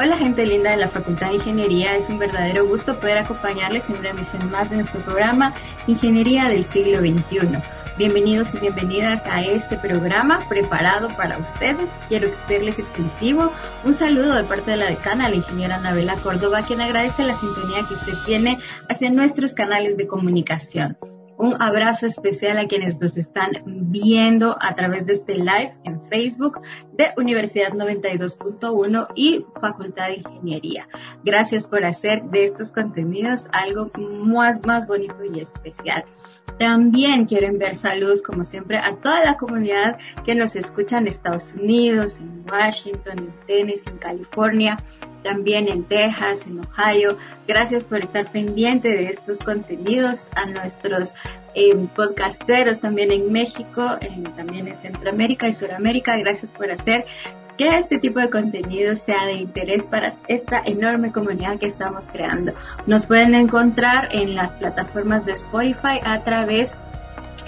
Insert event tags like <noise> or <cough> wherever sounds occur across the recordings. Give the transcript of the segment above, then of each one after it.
Hola gente linda de la Facultad de Ingeniería, es un verdadero gusto poder acompañarles en una emisión más de nuestro programa Ingeniería del siglo XXI. Bienvenidos y bienvenidas a este programa preparado para ustedes. Quiero extenderles extensivo un saludo de parte de la decana, la ingeniera Anabela Córdoba, quien agradece la sintonía que usted tiene hacia nuestros canales de comunicación. Un abrazo especial a quienes nos están viendo a través de este live Facebook de Universidad 92.1 y Facultad de Ingeniería. Gracias por hacer de estos contenidos algo más, más bonito y especial. También quiero enviar saludos, como siempre, a toda la comunidad que nos escucha en Estados Unidos, en Washington, en Tennessee, en California, también en Texas, en Ohio. Gracias por estar pendiente de estos contenidos, a nuestros eh, podcasteros también en México, también en Centroamérica y Sudamérica. Gracias por hacer que este tipo de contenido sea de interés para esta enorme comunidad que estamos creando. Nos pueden encontrar en las plataformas de Spotify a través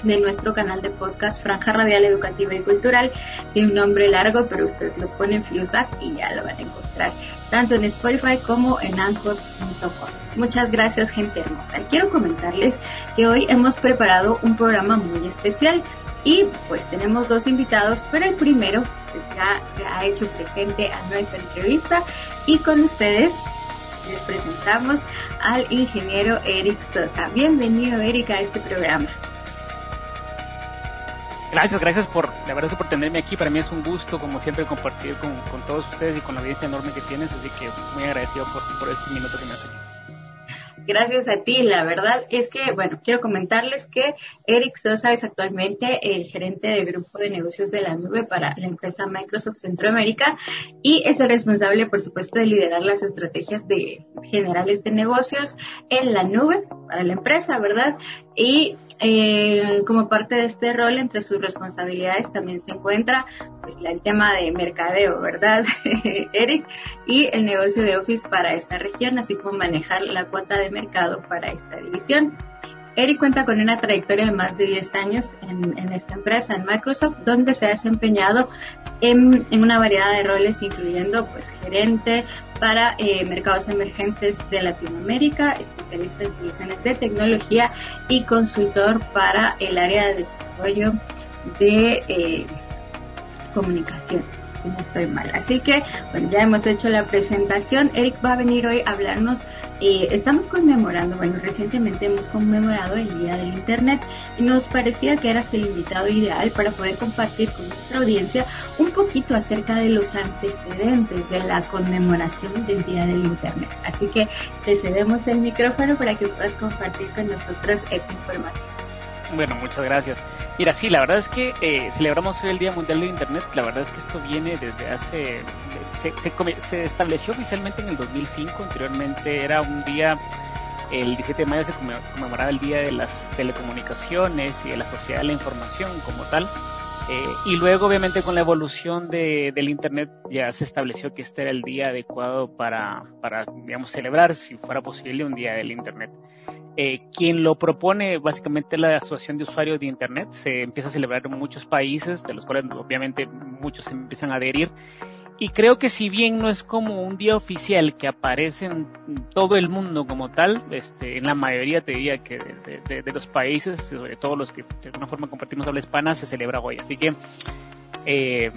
de nuestro canal de podcast Franja Radial Educativa y Cultural. Tiene un nombre largo, pero ustedes lo ponen FIUSAC y ya lo van a encontrar tanto en Spotify como en Anchor.com. Muchas gracias gente hermosa. Quiero comentarles que hoy hemos preparado un programa muy especial. Y pues tenemos dos invitados, pero el primero pues, ya se ha hecho presente a nuestra entrevista y con ustedes les presentamos al ingeniero Eric Sosa. Bienvenido Eric a este programa. Gracias, gracias por, la verdad por tenerme aquí. Para mí es un gusto, como siempre, compartir con, todos ustedes y con la audiencia enorme que tienes. Así que muy agradecido por, por este minuto que me has hecho. Gracias a ti. La verdad es que, bueno, quiero comentarles que Eric Sosa es actualmente el gerente de grupo de negocios de la nube para la empresa Microsoft Centroamérica y es el responsable, por supuesto, de liderar las estrategias de generales de negocios en la nube para la empresa, ¿verdad? Y eh, como parte de este rol, entre sus responsabilidades también se encuentra pues, el tema de mercadeo, ¿verdad, <laughs> Eric? Y el negocio de Office para esta región, así como manejar la cuota de mercado para esta división. Eric cuenta con una trayectoria de más de 10 años en, esta empresa, en Microsoft, donde se ha desempeñado en, una variedad de roles, incluyendo pues gerente para eh, mercados emergentes de Latinoamérica, especialista en soluciones de tecnología y consultor para el área de desarrollo de eh, comunicación si no estoy mal. Así que, bueno, ya hemos hecho la presentación. Eric va a venir hoy a hablarnos. Eh, estamos conmemorando, bueno, recientemente hemos conmemorado el Día del Internet y nos parecía que eras el invitado ideal para poder compartir con nuestra audiencia un poquito acerca de los antecedentes de la conmemoración del Día del Internet. Así que te cedemos el micrófono para que puedas compartir con nosotros esta información. Bueno, muchas gracias. Mira, sí, la verdad es que eh, celebramos hoy el Día Mundial de Internet. La verdad es que esto viene desde hace... Se, se, estableció oficialmente en el 2005. Anteriormente era un día... El 17 de mayo se conmemoraba el Día de las Telecomunicaciones y de la Sociedad de la Información como tal. Eh, y luego, obviamente, con la evolución de, del Internet ya se estableció que este era el día adecuado para, para, digamos, celebrar, si fuera posible, un día del Internet. Eh, quien lo propone básicamente la Asociación de Usuarios de Internet. Se empieza a celebrar en muchos países, de los cuales obviamente muchos empiezan a adherir. Y creo que si bien no es como un día oficial que aparece en todo el mundo como tal, este, en la mayoría te diría que de, de los países, sobre todo los que de alguna forma compartimos habla hispana, se celebra hoy. Así que eh,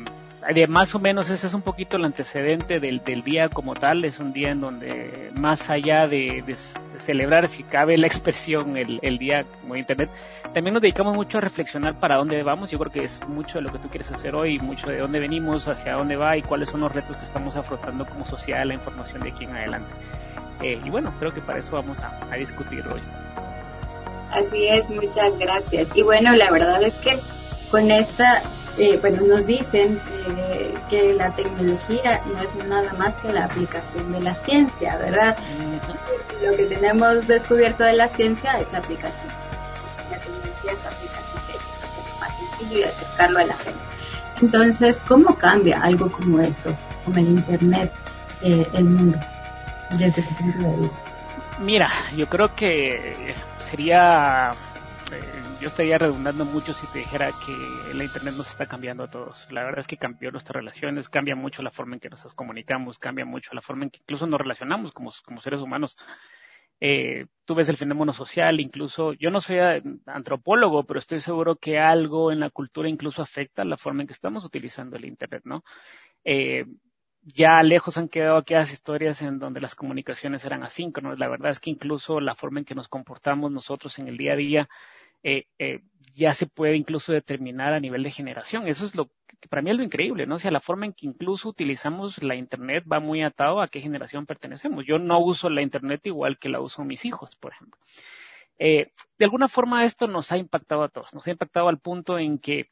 de más o menos ese es un poquito el antecedente del, del, día como tal, es un día en donde más allá de, celebrar, si cabe la expresión, el, el, día como Internet, también nos dedicamos mucho a reflexionar para dónde vamos, yo creo que es mucho de lo que tú quieres hacer hoy, mucho de dónde venimos, hacia dónde va y cuáles son los retos que estamos afrontando como sociedad, la información de aquí en adelante. Eh, y bueno, creo que para eso vamos a, a discutir hoy. Así es, muchas gracias. Y bueno, la verdad es que con esta eh, bueno, nos dicen eh, que la tecnología no es nada más que la aplicación de la ciencia, ¿verdad? Lo que tenemos descubierto de la ciencia es la aplicación. La tecnología es la aplicación que es más sencillo y acercarlo a la gente. Entonces, ¿cómo cambia algo como esto, como el Internet, eh, el mundo, desde tu punto de vista? Mira, yo creo que sería yo estaría redundando mucho si te dijera que la Internet nos está cambiando a todos. La verdad es que cambió nuestras relaciones, cambia mucho la forma en que nos comunicamos, cambia mucho la forma en que incluso nos relacionamos como, como seres humanos. Eh, tú ves el fenómeno social, incluso yo no soy antropólogo, pero estoy seguro que algo en la cultura incluso afecta la forma en que estamos utilizando el Internet, ¿no? Eh, ya lejos han quedado aquellas historias en donde las comunicaciones eran asíncronas. La verdad es que incluso la forma en que nos comportamos nosotros en el día a día eh, eh, ya se puede incluso determinar a nivel de generación. Eso es lo que para mí es lo increíble, ¿no? O sea, la forma en que incluso utilizamos la Internet va muy atado a qué generación pertenecemos. Yo no uso la Internet igual que la uso mis hijos, por ejemplo. Eh, de alguna forma esto nos ha impactado a todos, nos ha impactado al punto en que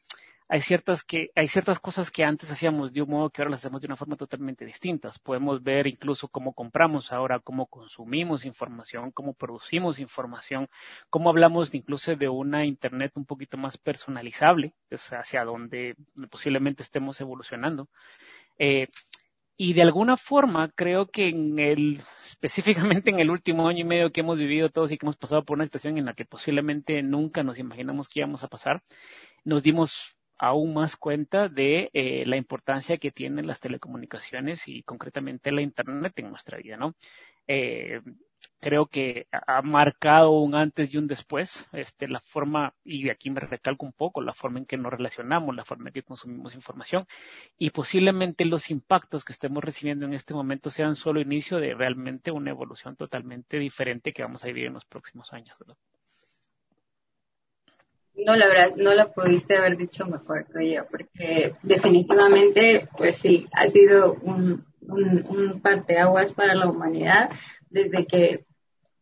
hay ciertas que hay ciertas cosas que antes hacíamos de un modo que ahora las hacemos de una forma totalmente distinta. Podemos ver incluso cómo compramos ahora, cómo consumimos información, cómo producimos información, cómo hablamos incluso de una internet un poquito más personalizable, hacia donde posiblemente estemos evolucionando. Eh, y de alguna forma creo que en el, específicamente en el último año y medio que hemos vivido todos y que hemos pasado por una situación en la que posiblemente nunca nos imaginamos que íbamos a pasar, nos dimos aún más cuenta de eh, la importancia que tienen las telecomunicaciones y concretamente la Internet en nuestra vida, ¿no? Eh, creo que ha marcado un antes y un después, este, la forma, y aquí me recalco un poco, la forma en que nos relacionamos, la forma en que consumimos información, y posiblemente los impactos que estemos recibiendo en este momento sean solo inicio de realmente una evolución totalmente diferente que vamos a vivir en los próximos años, ¿verdad? No, la verdad, no lo pudiste haber dicho mejor, creo yo, porque definitivamente, pues sí, ha sido un, un, un parteaguas para la humanidad desde que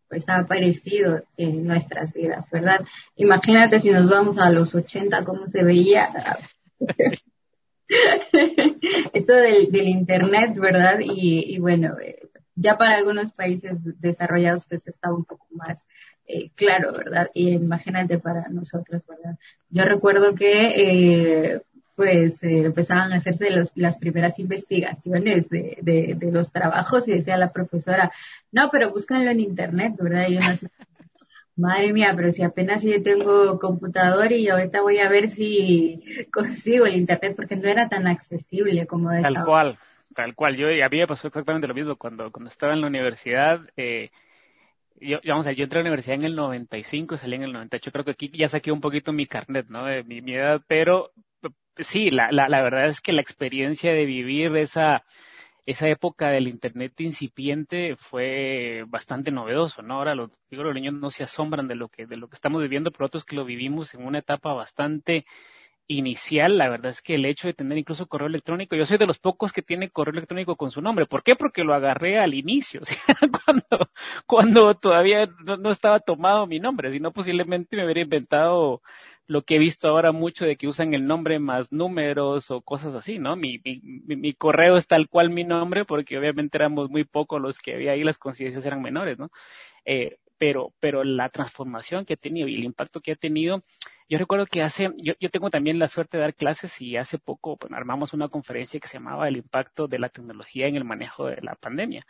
pues ha aparecido en nuestras vidas, ¿verdad? Imagínate si nos vamos a los 80, cómo se veía. <laughs> Esto del, del Internet, ¿verdad? Y, y bueno, eh, ya para algunos países desarrollados pues está un poco más eh, claro, ¿verdad? Y imagínate para nosotros, ¿verdad? Yo recuerdo que eh, pues eh, empezaban a hacerse los, las primeras investigaciones de, de, de, los trabajos y decía la profesora, no, pero búscanlo en internet, ¿verdad? Y uno así, madre mía, pero si apenas yo tengo computador y ahorita voy a ver si consigo el internet porque no era tan accesible como de Tal cual tal cual. Yo, a mí me pasó exactamente lo mismo cuando, cuando estaba en la universidad. Eh, yo, vamos a yo entré a la universidad en el 95 y salí en el 98. Creo que aquí ya saqué un poquito mi carnet, ¿no? De mi, mi edad, pero sí, la, la, la verdad es que la experiencia de vivir esa, esa época del internet incipiente fue bastante novedoso, ¿no? Ahora los, digo, los niños no se asombran de lo que, de lo que estamos viviendo, pero otros que lo vivimos en una etapa bastante inicial, la verdad es que el hecho de tener incluso correo electrónico, yo soy de los pocos que tiene correo electrónico con su nombre. ¿Por qué? Porque lo agarré al inicio, <laughs> sea, cuando, cuando todavía no, estaba tomado mi nombre, sino posiblemente me hubiera inventado lo que he visto ahora mucho de que usan el nombre más números o cosas así, ¿no? Mi, mi, mi correo es tal cual mi nombre porque obviamente éramos muy pocos los que había ahí, las coincidencias eran menores, ¿no? Eh, pero, pero la transformación que ha tenido y el impacto que ha tenido, yo recuerdo que hace, yo, yo tengo también la suerte de dar clases y hace poco armamos una conferencia que se llamaba El impacto de la tecnología en el manejo de la pandemia.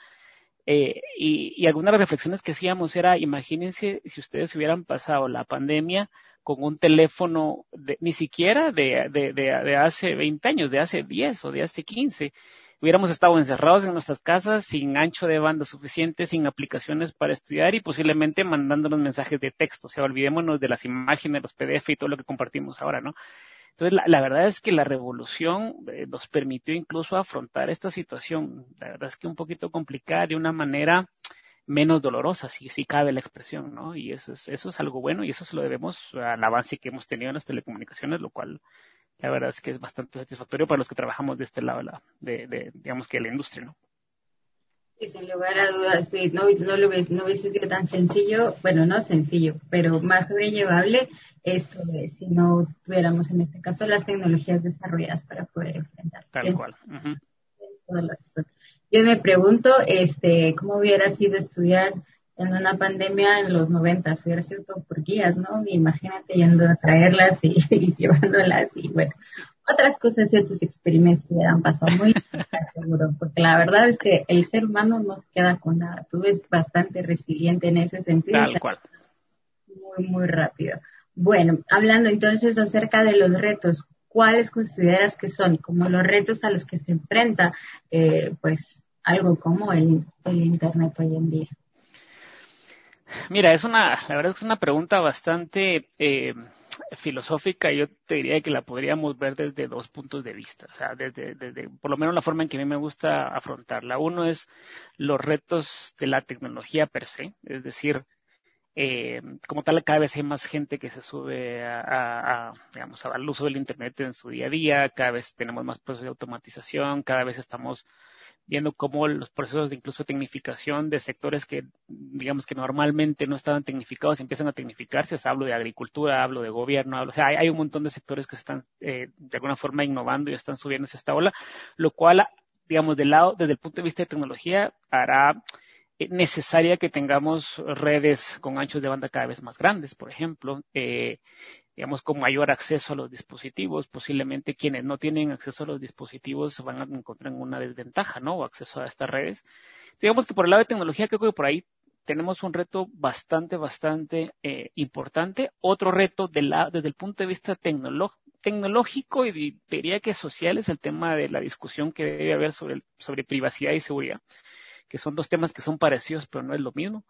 Eh, y, algunas reflexiones que hacíamos era, imagínense si ustedes hubieran pasado la pandemia con un teléfono de, ni siquiera de, de, de hace 20 años, de hace 10 o de hace 15, hubiéramos estado encerrados en nuestras casas sin ancho de banda suficiente, sin aplicaciones para estudiar y posiblemente mandándonos mensajes de texto. O sea, olvidémonos de las imágenes, los PDF y todo lo que compartimos ahora, ¿no? Entonces, la, verdad es que la revolución eh, nos permitió incluso afrontar esta situación. La verdad es que un poquito complicada de una manera menos dolorosa, si, si cabe la expresión, ¿no? Y eso es, eso es algo bueno y eso se lo debemos al avance que hemos tenido en las telecomunicaciones, lo cual la verdad es que es bastante satisfactorio para los que trabajamos de este lado de, de, digamos que la industria, ¿no? Y sin lugar a dudas, no, no lo ves, no hubiese sido tan sencillo, bueno, no sencillo, pero más sobrellevable esto de si no tuviéramos en este caso las tecnologías desarrolladas para poder enfrentar. Tal cual. Yo me pregunto, este, cómo hubiera sido estudiar en una pandemia en los noventas, hubiera sido todo por guías, ¿no? Imagínate yendo a traerlas y, <laughs> llevándolas y bueno, otras cosas otros experimentos hubieran pasado muy <laughs> seguro, porque la verdad es que el ser humano no se queda con nada, tú eres bastante resiliente en ese sentido. Tal cual. Muy, muy rápido. Bueno, hablando entonces acerca de los retos, ¿cuáles consideras que son como los retos a los que se enfrenta eh, pues algo como el, Internet hoy en día? Mira, es una, la verdad es que es una pregunta bastante eh, filosófica. Yo te diría que la podríamos ver desde dos puntos de vista. O sea, desde, desde, por lo menos la forma en que a mí me gusta afrontarla. Uno es los retos de la tecnología per se, es decir, eh, como tal, cada vez hay más gente que se sube a, digamos, al uso del Internet en su día a día, cada vez tenemos más procesos de automatización, cada vez estamos viendo cómo los procesos de incluso tecnificación de sectores que, digamos, que normalmente no estaban tecnificados empiezan a tecnificarse. O sea, hablo de agricultura, hablo de gobierno, hablo, o sea, hay, un montón de sectores que están eh, de alguna forma innovando y están subiendo hacia esta ola, lo cual, digamos, del lado, desde el punto de vista de tecnología, hará eh, necesaria que tengamos redes con anchos de banda cada vez más grandes, por ejemplo, eh, digamos, con mayor acceso a los dispositivos. Posiblemente quienes no tienen acceso a los dispositivos van a encontrar una desventaja, ¿no? O acceso a estas redes. Digamos que por el lado de tecnología, creo que por ahí tenemos un reto bastante, bastante eh, importante. Otro reto desde el punto de vista tecnológico y diría que social es el tema de la discusión que debe haber sobre, sobre privacidad y seguridad que son dos temas que son parecidos, pero no es lo mismo.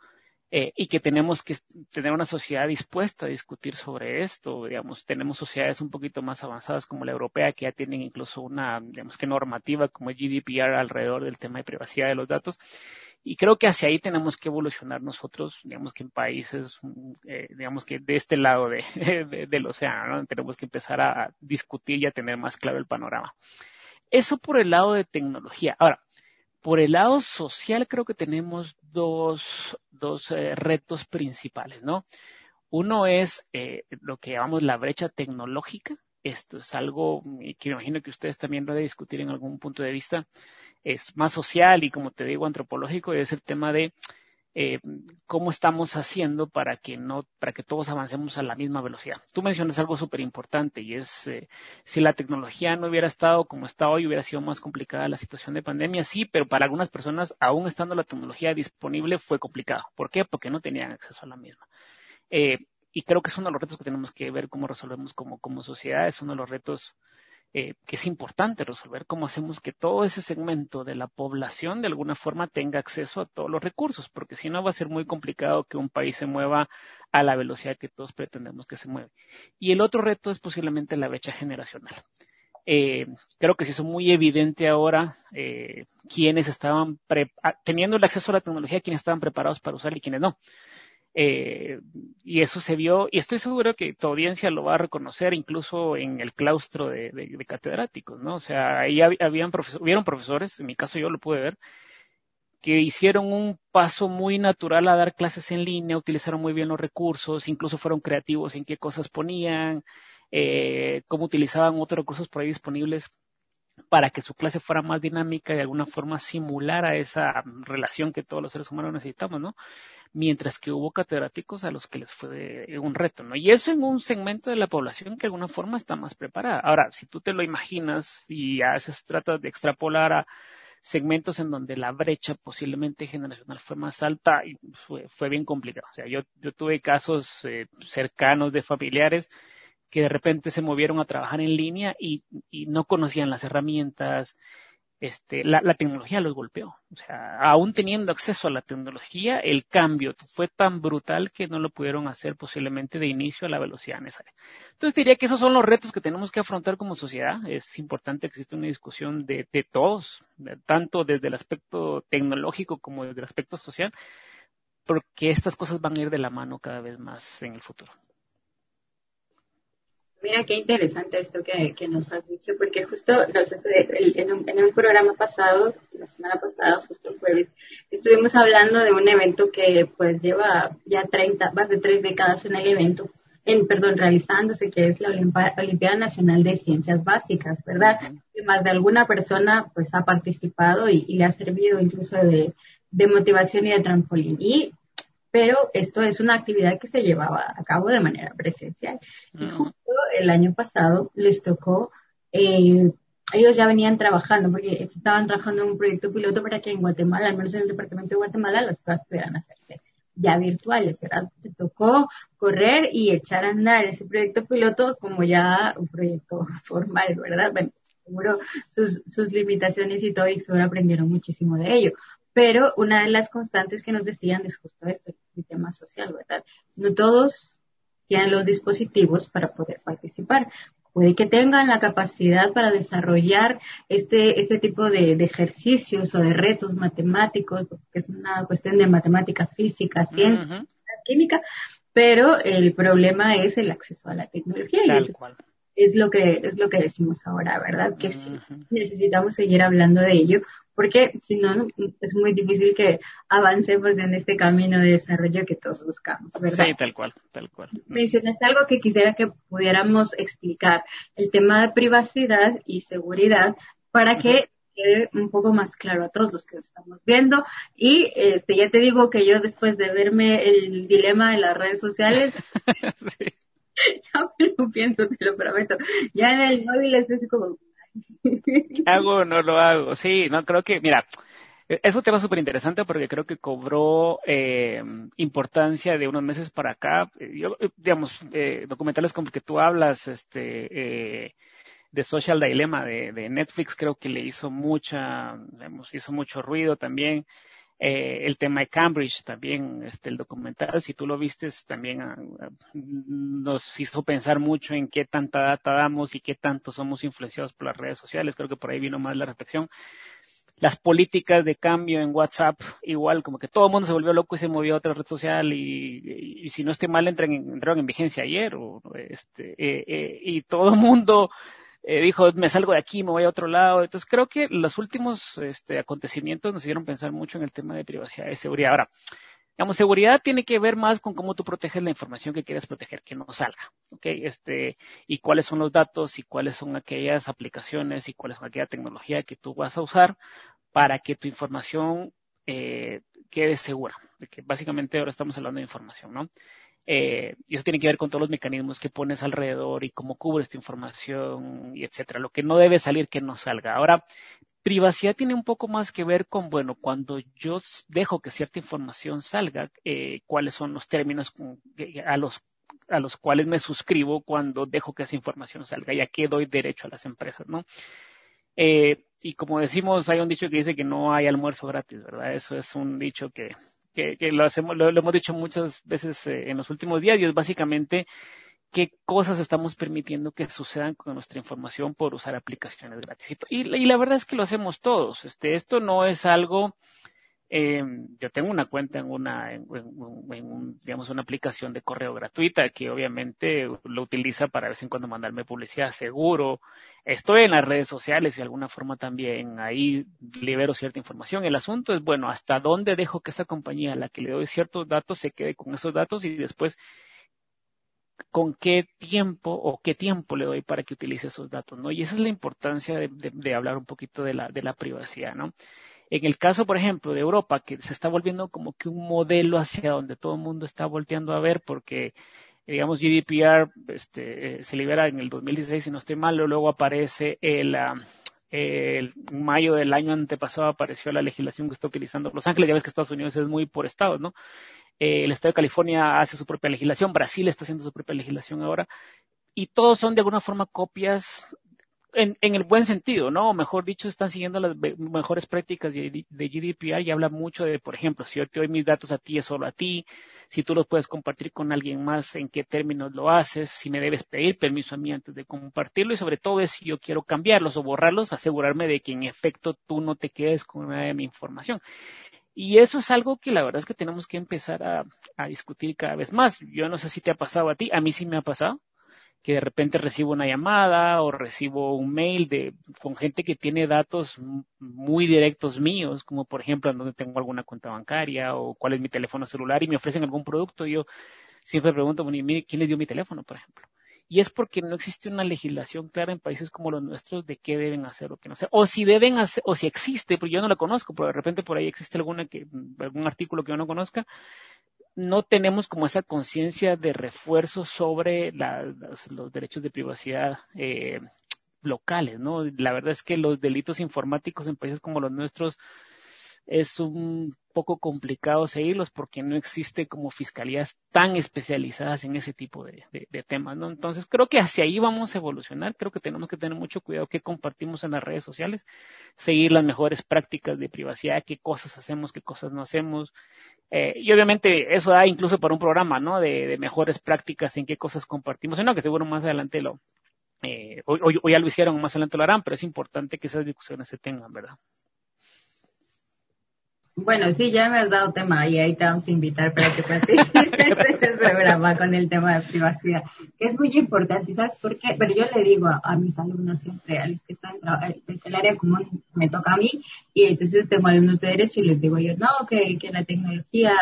Eh, y que tenemos que tener una sociedad dispuesta a discutir sobre esto. Digamos, tenemos sociedades un poquito más avanzadas como la europea que ya tienen incluso una, digamos que normativa como GDPR alrededor del tema de privacidad de los datos. Y creo que hacia ahí tenemos que evolucionar nosotros, digamos que en países, eh, digamos que de este lado de, <laughs> del océano, ¿no? tenemos que empezar a discutir y a tener más claro el panorama. Eso por el lado de tecnología. Ahora, por el lado social creo que tenemos dos, dos eh, retos principales, ¿no? Uno es eh, lo que llamamos la brecha tecnológica. Esto es algo que me imagino que ustedes también lo de discutir en algún punto de vista. Es más social y, como te digo, antropológico, y es el tema de eh, cómo estamos haciendo para que no, para que todos avancemos a la misma velocidad. Tú mencionas algo súper importante y es eh, si la tecnología no hubiera estado como está hoy, hubiera sido más complicada la situación de pandemia, sí, pero para algunas personas, aún estando la tecnología disponible, fue complicado. ¿Por qué? Porque no tenían acceso a la misma. Eh, y creo que es uno de los retos que tenemos que ver cómo resolvemos como, como sociedad, es uno de los retos eh, que es importante resolver, cómo hacemos que todo ese segmento de la población de alguna forma tenga acceso a todos los recursos, porque si no va a ser muy complicado que un país se mueva a la velocidad que todos pretendemos que se mueve. Y el otro reto es posiblemente la brecha generacional. Eh, creo que se hizo muy evidente ahora eh, quienes estaban teniendo el acceso a la tecnología, quienes estaban preparados para usar y quienes no. Eh, y eso se vio, y estoy seguro que tu audiencia lo va a reconocer incluso en el claustro de, catedráticos, ¿no? O sea, ahí habían hubieron profesores, en mi caso yo lo pude ver, que hicieron un paso muy natural a dar clases en línea, utilizaron muy bien los recursos, incluso fueron creativos en qué cosas ponían, eh, cómo utilizaban otros recursos por ahí disponibles para que su clase fuera más dinámica y de alguna forma simulara esa relación que todos los seres humanos necesitamos, ¿no? Mientras que hubo catedráticos a los que les fue un reto, ¿no? Y eso en un segmento de la población que de alguna forma está más preparada. Ahora, si tú te lo imaginas y haces, tratas de extrapolar a segmentos en donde la brecha posiblemente generacional fue más alta y fue, fue bien complicado. O sea, yo, yo tuve casos eh, cercanos de familiares que de repente se movieron a trabajar en línea y, y no conocían las herramientas, este, la, tecnología los golpeó. O sea, aún teniendo acceso a la tecnología, el cambio fue tan brutal que no lo pudieron hacer posiblemente de inicio a la velocidad necesaria. Entonces diría que esos son los retos que tenemos que afrontar como sociedad. Es importante que exista una discusión de, de todos, tanto desde el aspecto tecnológico como desde el aspecto social, porque estas cosas van a ir de la mano cada vez más en el futuro. Mira qué interesante esto que, que nos has dicho, porque justo en, un, en, un, programa pasado, la semana pasada, justo el jueves, estuvimos hablando de un evento que pues lleva ya 30, más de tres décadas en el evento, en, perdón, realizándose, que es la Olimpiada Nacional de Ciencias Básicas, ¿verdad? Y más de alguna persona pues ha participado y, y le ha servido incluso de, de motivación y de trampolín. Y pero esto es una actividad que se llevaba a cabo de manera presencial. Y justo el año pasado les tocó, eh, ellos ya venían trabajando, porque estaban trabajando en un proyecto piloto para que en Guatemala, al menos en el departamento de Guatemala, las pruebas pudieran hacerse ya virtuales, ¿verdad? Me tocó correr y echar a andar ese proyecto piloto como ya un proyecto <laughs> formal, ¿verdad? Bueno, seguro sus, sus limitaciones y todo, y seguro aprendieron muchísimo de ello. Pero una de las constantes que nos decían es justo esto, el tema social, ¿verdad? No todos tienen los dispositivos para poder participar. Puede que tengan la capacidad para desarrollar este, este tipo de, ejercicios o de retos matemáticos, porque es una cuestión de matemática física, ciencia, química, pero el problema es el acceso a la tecnología. Tal cual es lo que es lo que decimos ahora, ¿verdad? Que sí, necesitamos seguir hablando de ello, porque si no es muy difícil que avancemos en este camino de desarrollo que todos buscamos, ¿verdad? Sí, tal cual, tal cual. Mencionaste algo que quisiera que pudiéramos explicar, el tema de privacidad y seguridad, para que quede un poco más claro a todos los que lo estamos viendo. Y este ya te digo que yo después de verme el dilema de las redes sociales, <laughs> sí. <laughs> ya me lo pienso, te lo prometo. Ya en el móvil es como... ¿Qué hago o no lo hago? Sí, no, creo que, mira, es un tema súper interesante porque creo que cobró eh, importancia de unos meses para acá. Yo, digamos, eh, documentales como el que tú hablas, este, eh, de Social Dilemma de, de, Netflix, creo que le hizo mucha, digamos, hizo mucho ruido también. Eh, el tema de Cambridge también, este, el documental, si tú lo vistes, también ah, ah, nos hizo pensar mucho en qué tanta data damos y qué tanto somos influenciados por las redes sociales. Creo que por ahí vino más la reflexión. Las políticas de cambio en WhatsApp, igual, como que todo el mundo se volvió loco y se movió a otra red social y, si no estoy mal, entran en, entraron en vigencia ayer o, este, eh, eh, y todo el mundo eh, dijo, me salgo de aquí, me voy a otro lado. Entonces creo que los últimos este, acontecimientos nos hicieron pensar mucho en el tema de privacidad y seguridad. Ahora, digamos, seguridad tiene que ver más con cómo tú proteges la información que quieres proteger, que no salga, ¿ok? Este, y cuáles son los datos y cuáles son aquellas aplicaciones y cuáles son aquella tecnología que tú vas a usar para que tu información eh, quede segura. De que básicamente ahora estamos hablando de información, ¿no? Eh, y eso tiene que ver con todos los mecanismos que pones alrededor y cómo cubres esta información y etcétera. Lo que no debe salir, que no salga. Ahora, privacidad tiene un poco más que ver con, bueno, cuando yo dejo que cierta información salga, eh, cuáles son los términos a los a los cuales me suscribo cuando dejo que esa información salga y a qué doy derecho a las empresas, ¿no? Eh, y como decimos, hay un dicho que dice que no hay almuerzo gratis, ¿verdad? Eso es un dicho que que, lo, hacemos, lo, hemos dicho muchas veces eh, en los últimos días y es básicamente qué cosas estamos permitiendo que sucedan con nuestra información por usar aplicaciones gratis. Y, y la verdad es que lo hacemos todos. Este, esto no es algo eh, yo tengo una cuenta en una, en, un, digamos, una aplicación de correo gratuita que obviamente lo utiliza para de vez en cuando mandarme publicidad seguro. Estoy en las redes sociales y de alguna forma también ahí libero cierta información. El asunto es, bueno, hasta dónde dejo que esa compañía a la que le doy ciertos datos se quede con esos datos y después con qué tiempo o qué tiempo le doy para que utilice esos datos, ¿no? Y esa es la importancia de, de hablar un poquito de la, de la privacidad, ¿no? En el caso, por ejemplo, de Europa, que se está volviendo como que un modelo hacia donde todo el mundo está volteando a ver, porque, digamos, GDPR este, eh, se libera en el 2016, si no estoy mal, luego aparece ah, el mayo del año antepasado apareció la legislación que está utilizando Los Ángeles, ya ves que Estados Unidos es muy por estados, ¿no? Eh, el estado de California hace su propia legislación, Brasil está haciendo su propia legislación ahora, y todos son de alguna forma copias en, el buen sentido, ¿no? O mejor dicho, están siguiendo las mejores prácticas de, GDPR y habla mucho de, por ejemplo, si yo te doy mis datos a ti, es solo a ti, si tú los puedes compartir con alguien más, en qué términos lo haces, si me debes pedir permiso a mí antes de compartirlo y sobre todo es si yo quiero cambiarlos o borrarlos, asegurarme de que en efecto tú no te quedes con nada de mi información. Y eso es algo que la verdad es que tenemos que empezar a, a discutir cada vez más. Yo no sé si te ha pasado a ti, a mí sí me ha pasado que de repente recibo una llamada o recibo un mail de con gente que tiene datos muy directos míos, como por ejemplo en donde tengo alguna cuenta bancaria o cuál es mi teléfono celular y me ofrecen algún producto, yo siempre pregunto, bueno, ¿quién les dio mi teléfono, por ejemplo? Y es porque no existe una legislación clara en países como los nuestros de qué deben hacer o qué no hacer. O si deben hacer, o si existe, porque yo no la conozco, pero de repente por ahí existe alguna que, algún artículo que yo no conozca, no tenemos como esa conciencia de refuerzo sobre los derechos de privacidad eh, locales, ¿no? La verdad es que los delitos informáticos en países como los nuestros es un poco complicado seguirlos porque no existe como fiscalías tan especializadas en ese tipo de, temas, ¿no? Entonces creo que hacia ahí vamos a evolucionar, creo que tenemos que tener mucho cuidado qué compartimos en las redes sociales, seguir las mejores prácticas de privacidad, qué cosas hacemos, qué cosas no hacemos, eh, y obviamente eso da incluso para un programa, ¿no? De, mejores prácticas en qué cosas compartimos, no, que seguro más adelante lo, eh, hoy, ya lo hicieron, más adelante lo harán, pero es importante que esas discusiones se tengan, ¿verdad? Bueno, sí, ya me has dado tema y ahí te vamos a invitar para que participes <laughs> en el programa con el tema de privacidad, que es muy importante. ¿Sabes por qué? Pero yo le digo a, mis alumnos siempre, a los que están en el área común me toca a mí, y entonces tengo alumnos de derecho y les digo yo, no, que, que la tecnología,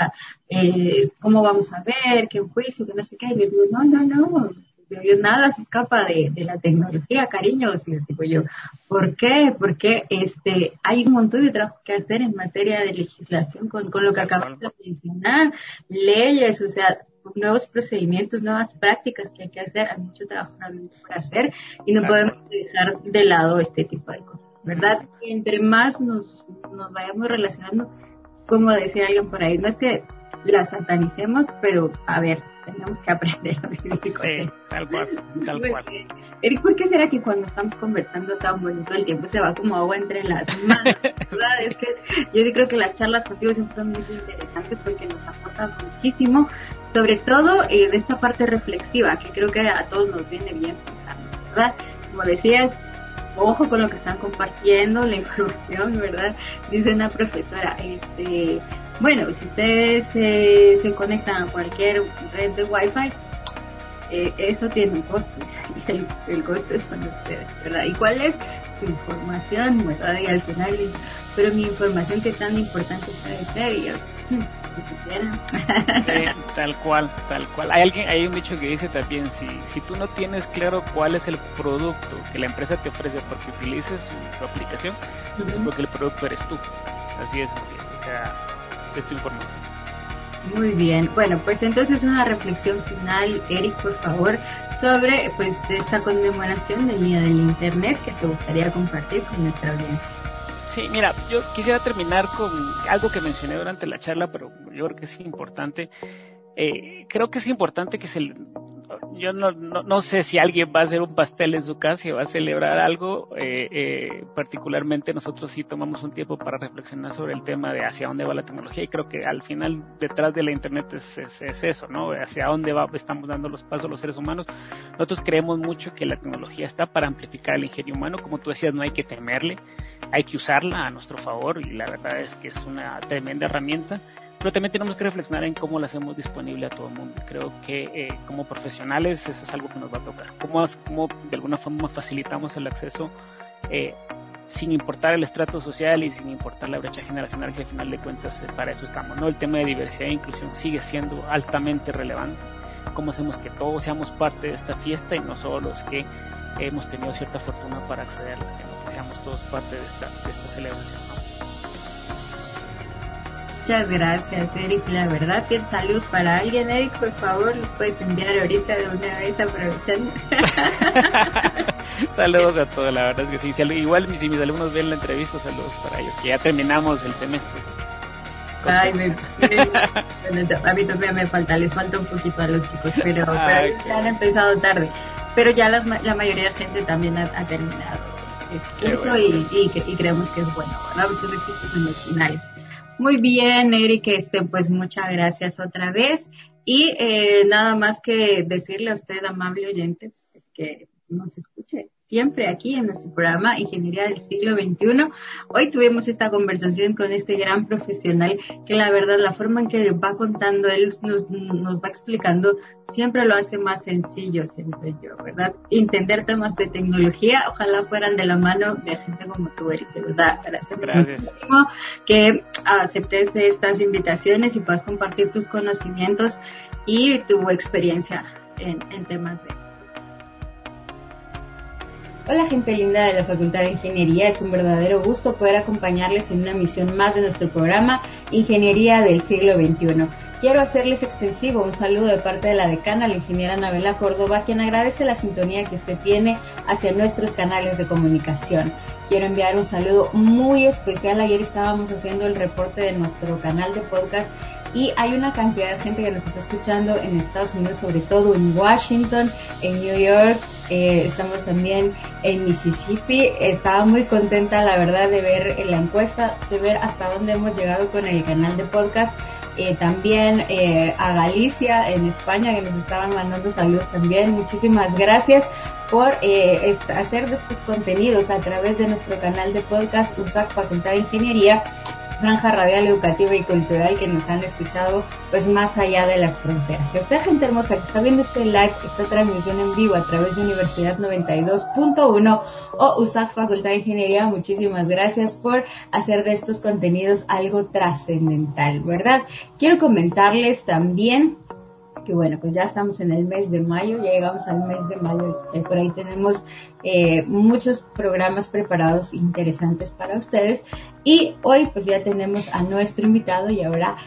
eh, ¿cómo vamos a ver? ¿Qué juicio? Que no sé qué. Y les digo, no, no, no, nada se escapa de, la tecnología, cariños, y digo yo, ¿por qué? Porque este, hay un montón de trabajo que hacer en materia de legislación con, lo que acabamos de mencionar, leyes, o sea, nuevos procedimientos, nuevas prácticas que hay que hacer, hay mucho trabajo por hacer y no podemos dejar de lado este tipo de cosas, ¿verdad? Y entre más nos, nos vayamos relacionando, como decía alguien por ahí, no es que las satanicemos, pero a ver, tenemos que aprender a vivir sí, tal cual, tal cual. Eric, ¿por qué será que cuando estamos conversando tan bonito el tiempo se va como agua entre las manos? <laughs> es que yo creo que las charlas contigo siempre son muy interesantes porque nos aportas muchísimo, sobre todo eh, de esta parte reflexiva que creo que a todos nos viene bien pensando, ¿verdad? Como decías, ojo con lo que están compartiendo, la <laughs> información, ¿verdad? Dice una profesora, este, bueno, si ustedes eh, se conectan a cualquier red de Wi-Fi, eh, eso tiene un costo. Y <laughs> el, el costo es con ustedes, ¿verdad? ¿Y cuál es su información, verdad? Y al final, pero mi información que tan importante puede ser, y yo, tal cual, tal cual. Hay alguien, hay un dicho que dice también, si, si tú no tienes claro cuál es el producto que la empresa te ofrece porque utilices su, aplicación, es porque el producto eres tú. Así es, así. O sea, esta información. Muy bien, bueno, pues entonces una reflexión final, Eric, por favor, sobre pues esta conmemoración del Día del Internet que te gustaría compartir con nuestra audiencia. Sí, mira, yo quisiera terminar con algo que mencioné durante la charla, pero yo creo que es importante. Eh, creo que es importante que se, yo no, no, sé si alguien va a hacer un pastel en su casa y va a celebrar algo. Eh, eh, particularmente nosotros sí tomamos un tiempo para reflexionar sobre el tema de hacia dónde va la tecnología y creo que al final detrás de la internet es, es, eso, ¿no? Hacia dónde va, estamos dando los pasos los seres humanos. Nosotros creemos mucho que la tecnología está para amplificar el ingenio humano. Como tú decías, no hay que temerle, hay que usarla a nuestro favor y la verdad es que es una tremenda herramienta pero también tenemos que reflexionar en cómo la hacemos disponible a todo el mundo. Creo que eh, como profesionales eso es algo que nos va a tocar. Cómo, de alguna forma facilitamos el acceso eh, sin importar el estrato social y sin importar la brecha generacional, si al final de cuentas eh, para eso estamos. ¿no? El tema de diversidad e inclusión sigue siendo altamente relevante. Cómo hacemos que todos seamos parte de esta fiesta y no solo los que hemos tenido cierta fortuna para accederla, sino que seamos todos parte de esta, de esta celebración. Muchas gracias, Eric. La verdad, ¿tienes saludos para alguien, Eric? Por favor, los puedes enviar ahorita de una vez aprovechando. <laughs> saludos a todos, la verdad es que sí. Igual si mis alumnos ven la entrevista, saludos para ellos, que ya terminamos el semestre. Ay, me, <laughs> a mí todavía me falta, les falta un poquito a los chicos, pero, ya han empezado tarde. Pero ya las, la mayoría de gente también ha, terminado eso y, y, creemos que es bueno, ¿verdad? Muchos éxitos en los finales. Muy bien, Eric, este, pues muchas gracias otra vez. Y eh, nada más que decirle a usted, amable oyente, que nos escuche siempre aquí en nuestro programa Ingeniería del Siglo XXI. Hoy tuvimos esta conversación con este gran profesional que la verdad la forma en que va contando él nos, nos va explicando siempre lo hace más sencillo, siento yo, ¿verdad? Entender temas de tecnología, ojalá fueran de la mano de gente como tú, Eric, de verdad. Gracias, muchísimo que aceptes estas invitaciones y puedas compartir tus conocimientos y tu experiencia en, en temas de Hola gente linda de la Facultad de Ingeniería, es un verdadero gusto poder acompañarles en una misión más de nuestro programa Ingeniería del siglo XXI. Quiero hacerles extensivo un saludo de parte de la decana, la ingeniera Anabela Córdoba, quien agradece la sintonía que usted tiene hacia nuestros canales de comunicación. Quiero enviar un saludo muy especial. Ayer estábamos haciendo el reporte de nuestro canal de podcast y hay una cantidad de gente que nos está escuchando en Estados Unidos, sobre todo en Washington, en New York, eh, estamos también en Mississippi. Estaba muy contenta, la verdad, de ver la encuesta, de ver hasta dónde hemos llegado con el canal de podcast eh, también eh, a Galicia en España que nos estaban mandando saludos también. Muchísimas gracias por hacer de estos contenidos a través de nuestro canal de podcast USAC Facultad de Ingeniería franja radial educativa y cultural que nos han escuchado pues más allá de las fronteras. Si usted gente hermosa que está viendo este live, esta transmisión en vivo a través de Universidad 92.1 o USAC Facultad de Ingeniería, muchísimas gracias por hacer de estos contenidos algo trascendental, ¿verdad? Quiero comentarles también que bueno, pues ya estamos en el mes de mayo, ya llegamos al mes de mayo, y por ahí tenemos eh, muchos programas preparados interesantes para ustedes y hoy pues ya tenemos a nuestro invitado y ahora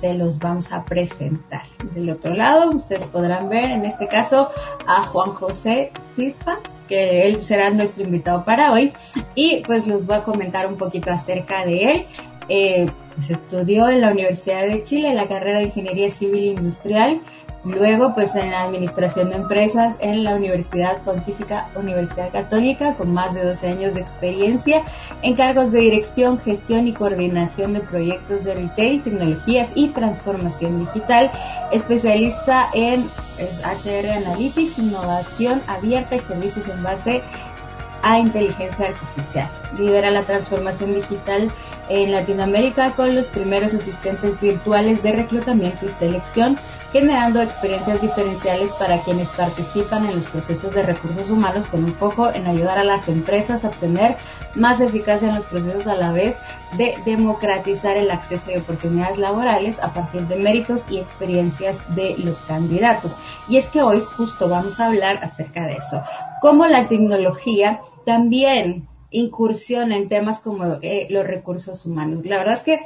se los vamos a presentar. Del otro lado ustedes podrán ver en este caso a Juan José Silva, que él será nuestro invitado para hoy y pues les voy a comentar un poquito acerca de él. Eh, pues estudió en la Universidad de Chile la carrera de Ingeniería Civil Industrial Luego, pues en la administración de empresas en la Universidad Pontífica Universidad Católica, con más de 12 años de experiencia en cargos de dirección, gestión y coordinación de proyectos de retail, tecnologías y transformación digital, especialista en HR Analytics, innovación abierta y servicios en base a inteligencia artificial. Lidera la transformación digital en Latinoamérica con los primeros asistentes virtuales de reclutamiento y selección generando experiencias diferenciales para quienes participan en los procesos de recursos humanos con un foco en ayudar a las empresas a obtener más eficacia en los procesos a la vez de democratizar el acceso y oportunidades laborales a partir de méritos y experiencias de los candidatos. Y es que hoy justo vamos a hablar acerca de eso, cómo la tecnología también incursiona en temas como eh, los recursos humanos. La verdad es que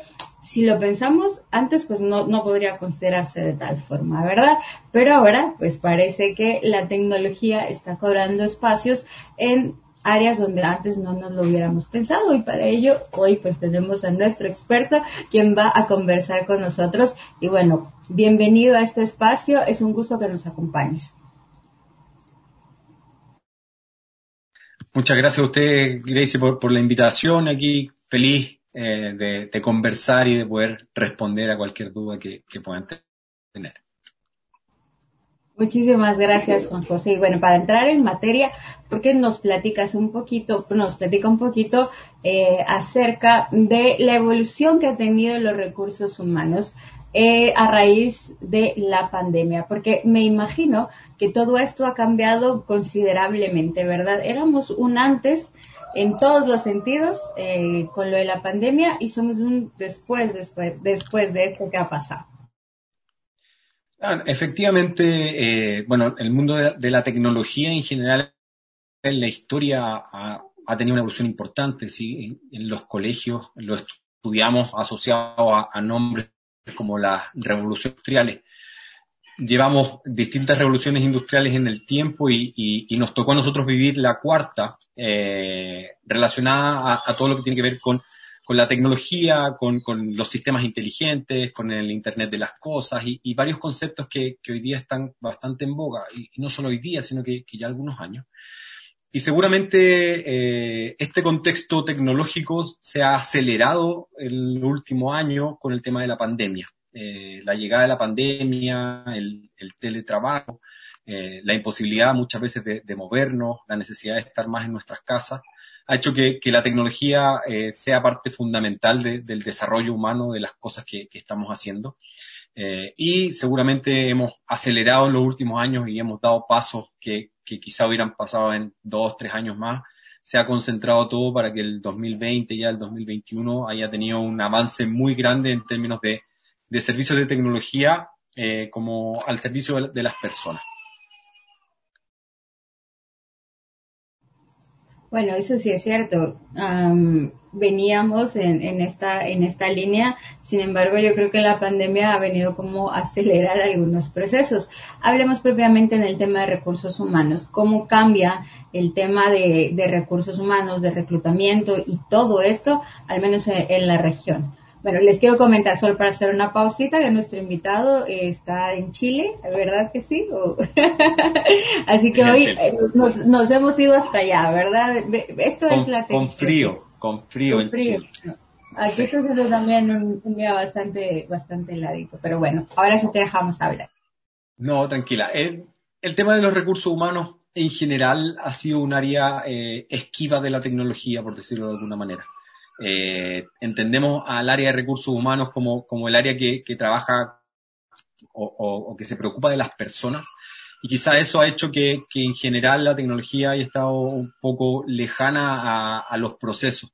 si lo pensamos antes, pues no, no podría considerarse de tal forma, ¿verdad? Pero ahora, pues parece que la tecnología está cobrando espacios en áreas donde antes no nos lo hubiéramos pensado y para ello hoy pues tenemos a nuestro experto quien va a conversar con nosotros y bueno, bienvenido a este espacio, es un gusto que nos acompañes. Muchas gracias a usted, Gracie, por, por la invitación aquí. Feliz eh, de, conversar y de poder responder a cualquier duda que, puedan tener. Muchísimas gracias, Juan José. Y bueno, para entrar en materia, ¿por qué nos platicas un poquito, nos platica un poquito eh, acerca de la evolución que ha tenido los recursos humanos eh, a raíz de la pandemia? Porque me imagino que todo esto ha cambiado considerablemente, ¿verdad? Éramos un antes en todos los sentidos eh, con lo de la pandemia y somos un después, después, después de esto que ha pasado. Ah, efectivamente, eh, bueno, el mundo de, la tecnología en general en la historia ha, tenido una evolución importante, sí, en, los colegios lo estudiamos asociado a, a nombres como las revoluciones industriales llevamos distintas revoluciones industriales en el tiempo y, nos tocó a nosotros vivir la cuarta eh, relacionada a, todo lo que tiene que ver con, la tecnología, con, los sistemas inteligentes, con el Internet de las cosas y, varios conceptos que, hoy día están bastante en boga, y, no solo hoy día, sino que, ya algunos años. Y seguramente eh, este contexto tecnológico se ha acelerado el último año con el tema de la pandemia. Eh, la llegada de la pandemia, el, teletrabajo, eh, la imposibilidad muchas veces de, movernos, la necesidad de estar más en nuestras casas, ha hecho que, la tecnología eh, sea parte fundamental del desarrollo humano de las cosas que, estamos haciendo. y seguramente hemos acelerado en los últimos años y hemos dado pasos que, que quizá hubieran pasado en dos, tres años más. Se ha concentrado todo para que el 2020 y ya el 2021 haya tenido un avance muy grande en términos de de servicios de tecnología eh, como al servicio de las personas. Bueno, eso sí es cierto. veníamos en, en, esta, en esta línea, sin embargo, yo creo que la pandemia ha venido como a acelerar algunos procesos. Hablemos propiamente en el tema de recursos humanos. ¿Cómo cambia el tema de recursos humanos, de reclutamiento y todo esto, al menos en la región? Bueno, les quiero comentar solo para hacer una pausita que nuestro invitado está en Chile, ¿verdad que sí? <laughs> Así que hoy eh, nos, hemos ido hasta allá, ¿verdad? Esto es la Con frío, con frío en Chile. Aquí está siendo también un, día bastante, bastante heladito, pero bueno, ahora sí te dejamos hablar. No, tranquila. El, tema de los recursos humanos en general ha sido un área eh, esquiva de la tecnología, por decirlo de alguna manera. Eh, entendemos al área de recursos humanos como, como el área que, que trabaja o, o, que se preocupa de las personas. Y quizá eso ha hecho que, que en general la tecnología haya estado un poco lejana a, a los procesos.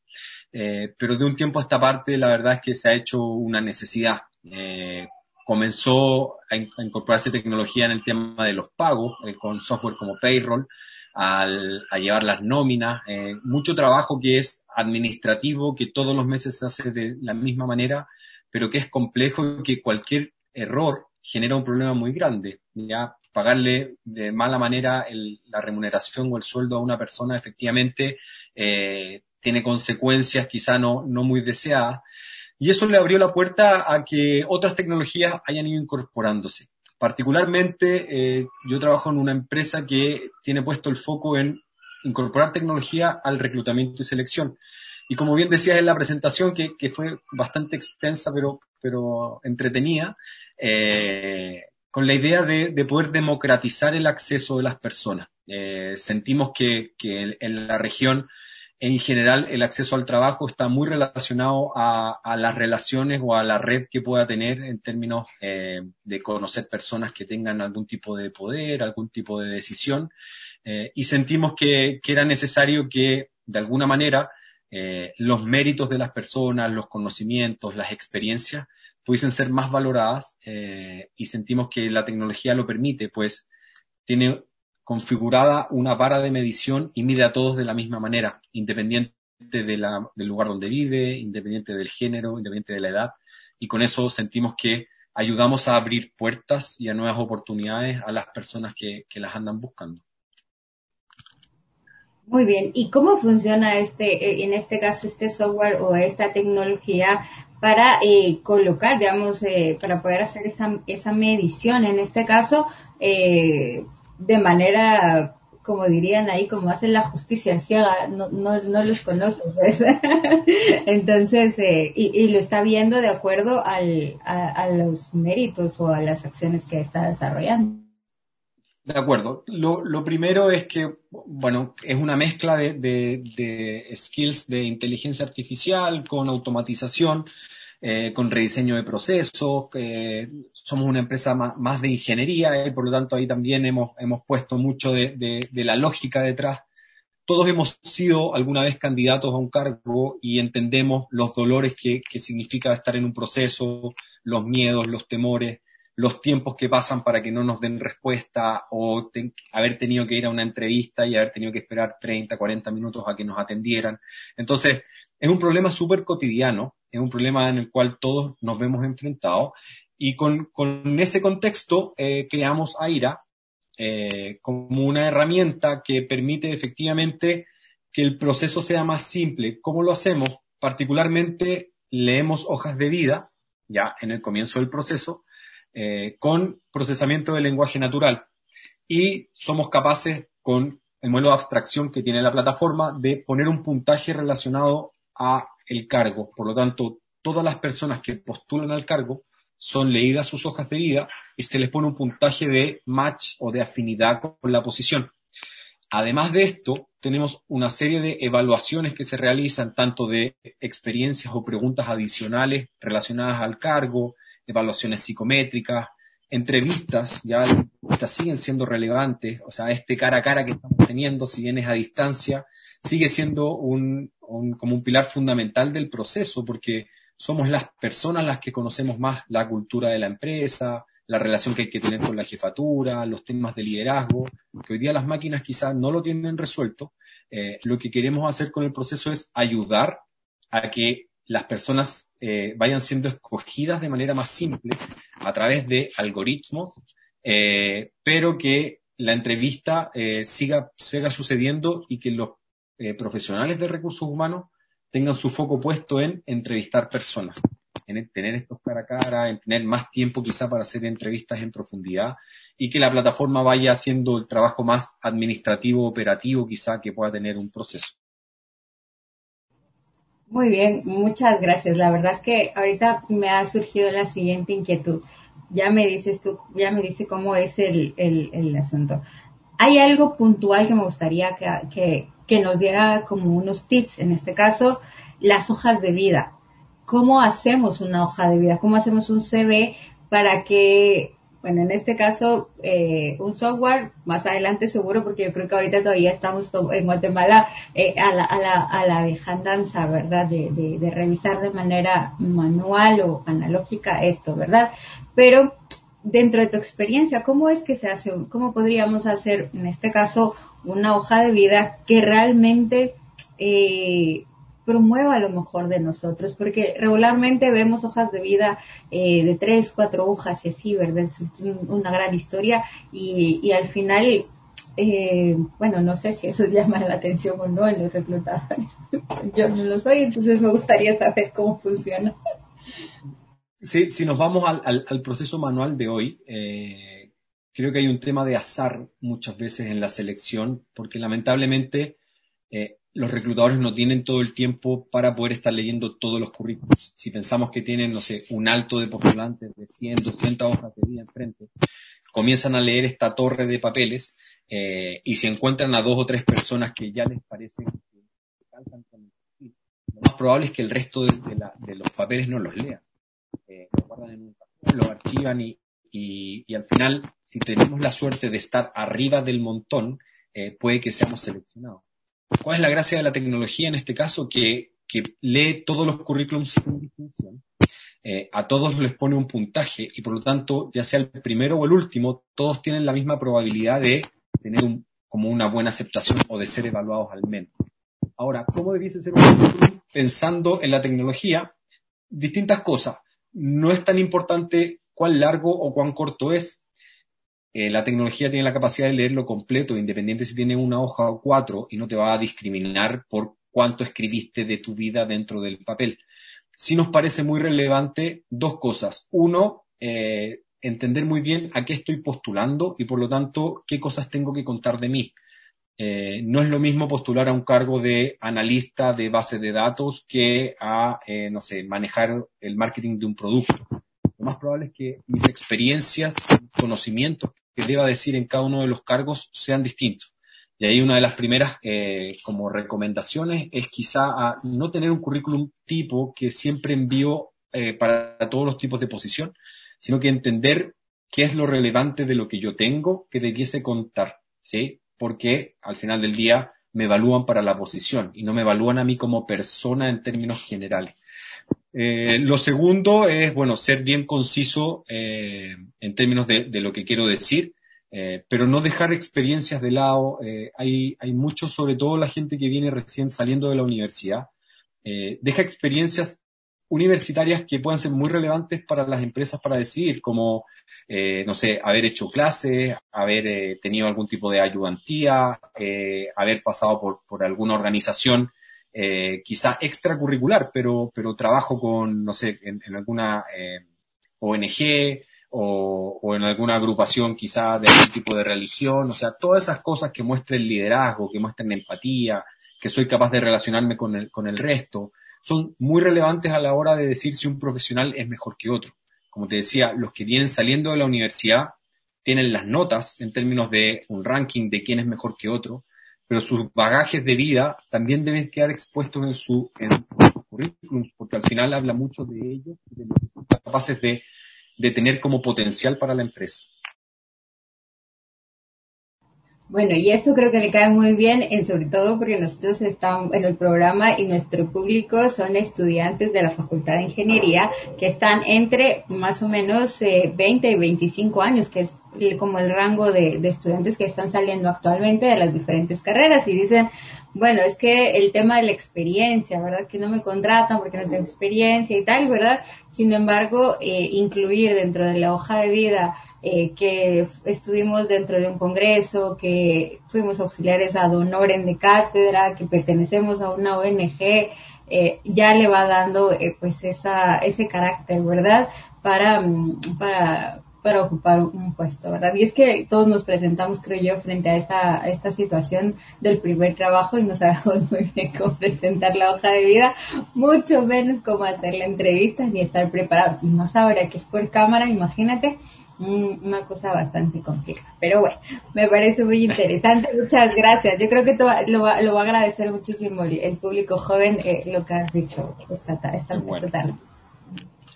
Eh, pero de un tiempo a esta parte la verdad es que se ha hecho una necesidad. Eh, comenzó a, incorporarse tecnología en el tema de los pagos, eh, con software como Payroll, al, a llevar las nóminas, eh, mucho trabajo que es administrativo, que todos los meses se hace de la misma manera, pero que es complejo y que cualquier error genera un problema muy grande. Ya pagarle de mala manera la remuneración o el sueldo a una persona efectivamente eh, tiene consecuencias quizá no, no muy deseadas. Y eso le abrió la puerta a que otras tecnologías hayan ido incorporándose. Particularmente, eh, yo trabajo en una empresa que tiene puesto el foco en incorporar tecnología al reclutamiento y selección. Y como bien decías en la presentación, que, que fue bastante extensa pero, pero entretenida, eh, con la idea de, de, poder democratizar el acceso de las personas. Eh, sentimos que, que en la región en general el acceso al trabajo está muy relacionado a, las relaciones o a la red que pueda tener en términos eh, de conocer personas que tengan algún tipo de poder, algún tipo de decisión. Eh, y sentimos que, era necesario que, de alguna manera, eh, los méritos de las personas, los conocimientos, las experiencias, pudiesen ser más valoradas y sentimos que la tecnología lo permite, pues tiene configurada una vara de medición y mide a todos de la misma manera, independiente del lugar donde vive, independiente del género, independiente de la edad, y con eso sentimos que ayudamos a abrir puertas y a nuevas oportunidades a las personas que las andan buscando. Muy bien. ¿Y cómo funciona este, eh, en este caso, este software o esta tecnología para eh, colocar, digamos, eh, para poder hacer esa, esa medición? En este caso, eh, de manera, como dirían ahí, como hacen la justicia ciega, no, no, no los conoce, pues. <laughs> Entonces, eh, y, lo está viendo de acuerdo al, a, los méritos o a las acciones que está desarrollando. De acuerdo. Lo, primero es que, bueno, es una mezcla de, skills de inteligencia artificial con automatización eh, con rediseño de procesos, somos una empresa más, de ingeniería y por lo tanto ahí también hemos, hemos puesto mucho de, la lógica detrás. Todos hemos sido alguna vez candidatos a un cargo y entendemos los dolores que significa estar en un proceso, los miedos, los temores, los tiempos que pasan para que no nos den respuesta o haber tenido que ir a una entrevista y haber tenido que esperar 30, 40 minutos a que nos atendieran. Entonces, es un problema súper cotidiano, es un problema en el cual todos nos vemos enfrentados y con, con ese contexto eh, creamos AIRA eh, como una herramienta que permite efectivamente que el proceso sea más simple. ¿Cómo lo hacemos? Particularmente leemos hojas de vida, ya en el comienzo del proceso, eh, con procesamiento de lenguaje natural. Y somos capaces, con el modelo de abstracción que tiene la plataforma, de poner un puntaje relacionado a el cargo. Por lo tanto, todas las personas que postulan al cargo son leídas sus hojas de vida y se les pone un puntaje de match o de afinidad con la posición. Además de esto, tenemos una serie de evaluaciones que se realizan tanto de experiencias o preguntas adicionales relacionadas al cargo, evaluaciones psicométricas, entrevistas, ya estas siguen siendo relevantes, o sea, este cara a cara que estamos teniendo, si bien es a distancia, sigue siendo un, como un pilar fundamental del proceso, porque somos las personas las que conocemos más la cultura de la empresa, la relación que hay que tener con la jefatura, los temas de liderazgo, que hoy día las máquinas quizás no lo tienen resuelto. Eh, lo que queremos hacer con el proceso es ayudar a que las personas eh, vayan siendo escogidas de manera más simple a través de algoritmos, eh, pero que la entrevista siga, siga sucediendo y que los profesionales de recursos humanos tengan su foco puesto en entrevistar personas en tener estos cara a cara, en tener más tiempo quizá para hacer entrevistas en profundidad y que la plataforma vaya haciendo el trabajo más administrativo, operativo quizá que pueda tener un proceso. Muy bien, muchas gracias. La verdad es que ahorita me ha surgido la siguiente inquietud. Ya me dices tú, ya me dice cómo es el, el, asunto. Hay algo puntual que me gustaría que, que, que nos diera como unos tips, en este caso, las hojas de vida cómo hacemos una hoja de vida, cómo hacemos un CV para que, bueno, en este caso, eh, un software, más adelante seguro, porque yo creo que ahorita todavía estamos en Guatemala eh, a, la, a, la, a la vejandanza, ¿verdad? De, de, de revisar de manera manual o analógica esto, ¿verdad? Pero dentro de tu experiencia, ¿cómo es que se hace, cómo podríamos hacer, en este caso, una hoja de vida que realmente eh, promueva lo mejor de nosotros, porque regularmente vemos hojas de vida eh, de tres, cuatro hojas y así, ¿verdad? Es una gran historia y, al final, eh, bueno, no sé si eso <laughs> llama la atención o no en los reclutadores. <laughs> Yo no lo soy, entonces me gustaría saber cómo funciona. Sí, si nos vamos al, proceso manual de hoy, eh, creo que hay un tema de azar muchas veces en la selección, porque lamentablemente los reclutadores no tienen todo el tiempo para poder estar leyendo todos los currículos. Si pensamos que tienen, no sé, un alto de postulantes de 100, 200 hojas de vida enfrente, comienzan a leer esta torre de papeles eh, y se encuentran a dos o tres personas que ya les parece que calzan con el Lo más probable es que el resto de, los papeles no los lean. Eh, los guardan en un cajón, los archivan y, y, al final, si tenemos la suerte de estar arriba del montón, eh, puede que seamos seleccionados. ¿Cuál es la gracia de la tecnología en este caso? Que, lee todos los currículums sin distinción. Eh, a todos les pone un puntaje y por lo tanto, ya sea el primero o el último, todos tienen la misma probabilidad de tener un, como una buena aceptación o de ser evaluados al menos. Ahora, ¿cómo debiese ser pensando en la tecnología? Distintas cosas. No es tan importante cuán largo o cuán corto es, eh, la tecnología tiene la capacidad de leerlo completo, independiente si tiene una hoja o cuatro, y no te va a discriminar por cuánto escribiste de tu vida dentro del papel. Sí nos parece muy relevante dos cosas. Uno, eh, entender muy bien a qué estoy postulando y por lo tanto qué cosas tengo que contar de mí. Eh, no es lo mismo postular a un cargo de analista de base de datos que a, no sé, manejar el marketing de un producto. Lo más probable es que mis experiencias, conocimientos que deba decir en cada uno de los cargos sean distintos. Y ahí una de las primeras eh, como recomendaciones es quizá a no tener un currículum tipo que siempre envío eh, para todos los tipos de posición, sino que entender qué es lo relevante de lo que yo tengo que debiese contar, ¿sí? Porque al final del día me evalúan para la posición y no me evalúan a mí como persona en términos generales. Eh, lo segundo es, bueno, ser bien conciso eh, en términos de, lo que quiero decir, eh, pero no dejar experiencias de lado. hay, hay mucho, sobre todo la gente que viene recién saliendo de la universidad, deja experiencias universitarias que puedan ser muy relevantes para las empresas para decidir, como, no sé, haber hecho clases, haber tenido algún tipo de ayudantía, haber pasado por, por alguna organización eh, quizá extracurricular, pero, pero trabajo con, no sé, en, alguna eh, ONG o, o, en alguna agrupación quizá de algún tipo de religión, o sea, todas esas cosas que muestren liderazgo, que muestren empatía, que soy capaz de relacionarme con el, con el resto, son muy relevantes a la hora de decir si un profesional es mejor que otro. Como te decía, los que vienen saliendo de la universidad tienen las notas en términos de un ranking de quién es mejor que otro, pero sus bagajes de vida también deben quedar expuestos en su, currículum, porque al final habla mucho de ellos y de lo que son capaces de tener como potencial para la empresa. Bueno, y esto creo que le cae muy bien, en sobre todo porque nosotros estamos en el programa y nuestro público son estudiantes de la Facultad de Ingeniería que están entre más o menos 20 eh, y 25 años, que es como el rango de, de estudiantes que están saliendo actualmente de las diferentes carreras y dicen, bueno, es que el tema de la experiencia, ¿verdad? Que no me contratan porque no tengo experiencia y tal, ¿verdad? Sin embargo, eh, incluir dentro de la hoja de vida eh, que estuvimos dentro de un congreso, que fuimos auxiliares a honoren de cátedra, que pertenecemos a una ONG, eh, ya le va dando eh, pues esa, ese carácter, ¿verdad? Para, mm, para, para ocupar un puesto, ¿verdad? Y es que todos nos presentamos, creo yo, frente a esta, esta situación del primer trabajo y no sabemos <laughs> muy bien cómo presentar la hoja de vida, mucho menos cómo hacer la entrevista ni estar preparados. Y más ahora que es por cámara, imagínate, una cosa bastante compleja. Pero bueno, me parece muy interesante. <laughs> Muchas gracias. Yo creo que lo, va, lo va a agradecer muchísimo el público joven eh, lo que has dicho esta, esta, tarde.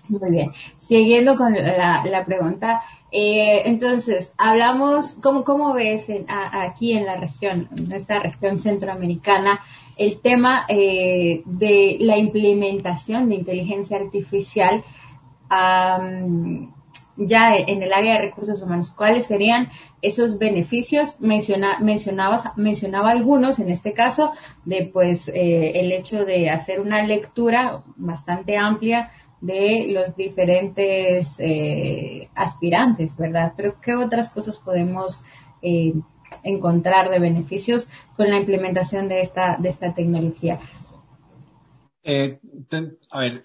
Muy bien. Siguiendo con la, la pregunta, eh, entonces, hablamos, ¿cómo, cómo ves aquí en la región, en esta región centroamericana, el tema eh, de la implementación de inteligencia artificial? Ya en el área de recursos humanos, ¿cuáles serían esos beneficios? Menciona, mencionabas, mencionaba algunos, en este caso, de pues eh, el hecho de hacer una lectura bastante amplia de los diferentes eh, aspirantes, ¿verdad? Pero ¿qué otras cosas podemos eh, encontrar de beneficios con la implementación de esta, de esta tecnología? a ver,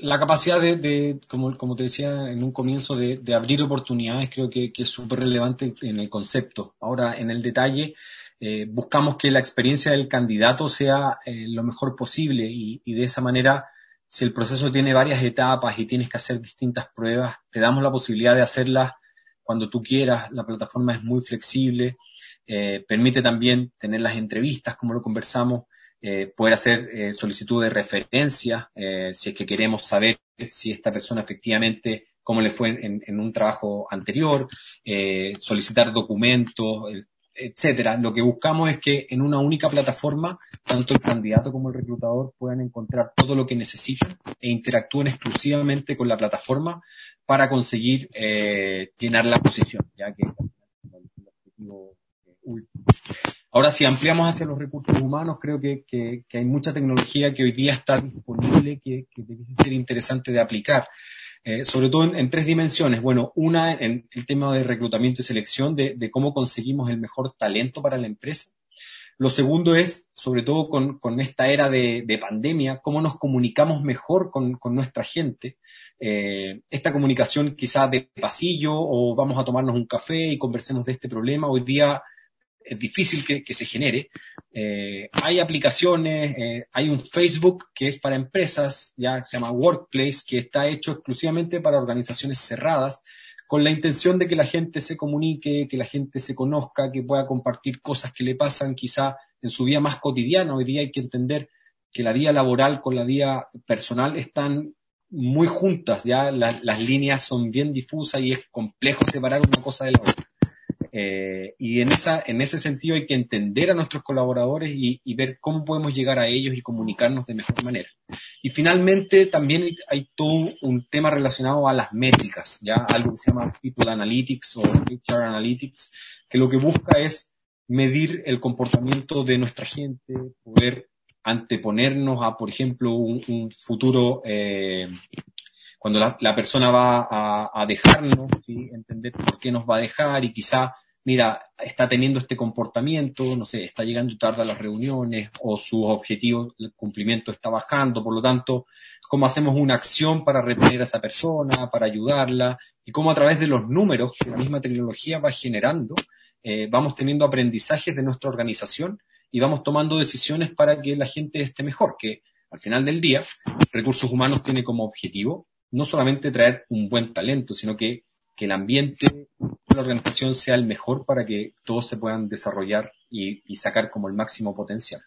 la capacidad de, como, como, te decía en un comienzo, de, abrir oportunidades creo que, es súper relevante en el concepto. Ahora, en el detalle, eh, buscamos que la experiencia del candidato sea eh, lo mejor posible y, de esa manera, si el proceso tiene varias etapas y tienes que hacer distintas pruebas, te damos la posibilidad de hacerlas cuando tú quieras. La plataforma es muy flexible, eh, permite también tener las entrevistas, como lo conversamos, eh, poder hacer eh, solicitud de referencia, eh, si es que queremos saber si esta persona efectivamente, cómo le fue en, un trabajo anterior, solicitar documentos, etcétera. Lo que buscamos es que en una única plataforma, tanto el candidato como el reclutador puedan encontrar todo lo que necesitan e interactúen exclusivamente con la plataforma para conseguir llenar la posición, ya que es el objetivo último. Ahora, si ampliamos hacia los recursos humanos, creo que, hay mucha tecnología que hoy día está disponible que, que debe ser interesante de aplicar. Eh, sobre todo en, tres dimensiones. Bueno, una en el tema de reclutamiento y selección, de, cómo conseguimos el mejor talento para la empresa. Lo segundo es, sobre todo con, esta era de, pandemia, cómo nos comunicamos mejor con, nuestra gente. Eh, esta comunicación quizás de pasillo o vamos a tomarnos un café y conversemos de este problema. Hoy día es difícil que, se genere. Eh, hay aplicaciones, eh, hay un Facebook que es para empresas, ya se llama Workplace, que está hecho exclusivamente para organizaciones cerradas, con la intención de que la gente se comunique, que la gente se conozca, que pueda compartir cosas que le pasan quizá en su vida más cotidiana. Hoy día hay que entender que la vida laboral con la vida personal están muy juntas, ya las líneas son bien difusas y es complejo separar una cosa de la otra. Eh, y en, esa, en ese sentido hay que entender a nuestros colaboradores y, ver cómo podemos llegar a ellos y comunicarnos de mejor manera. Y finalmente también hay, todo un tema relacionado a las métricas, ya algo que se llama People Analytics o HR Analytics, que lo que busca es medir el comportamiento de nuestra gente, poder anteponernos a, por ejemplo, un, futuro eh, cuando la, persona va a, dejarnos, entender por qué nos va a dejar y quizá mira, está teniendo este comportamiento, no sé, está llegando tarde a las reuniones o sus objetivos, el cumplimiento está bajando, por lo tanto, cómo hacemos una acción para retener a esa persona, para ayudarla y cómo a través de los números que la misma tecnología va generando, eh, vamos teniendo aprendizajes de nuestra organización y vamos tomando decisiones para que la gente esté mejor, que al final del día, recursos humanos tiene como objetivo no solamente traer un buen talento, sino que, que el ambiente la organización sea el mejor para que todos se puedan desarrollar y, sacar como el máximo potencial.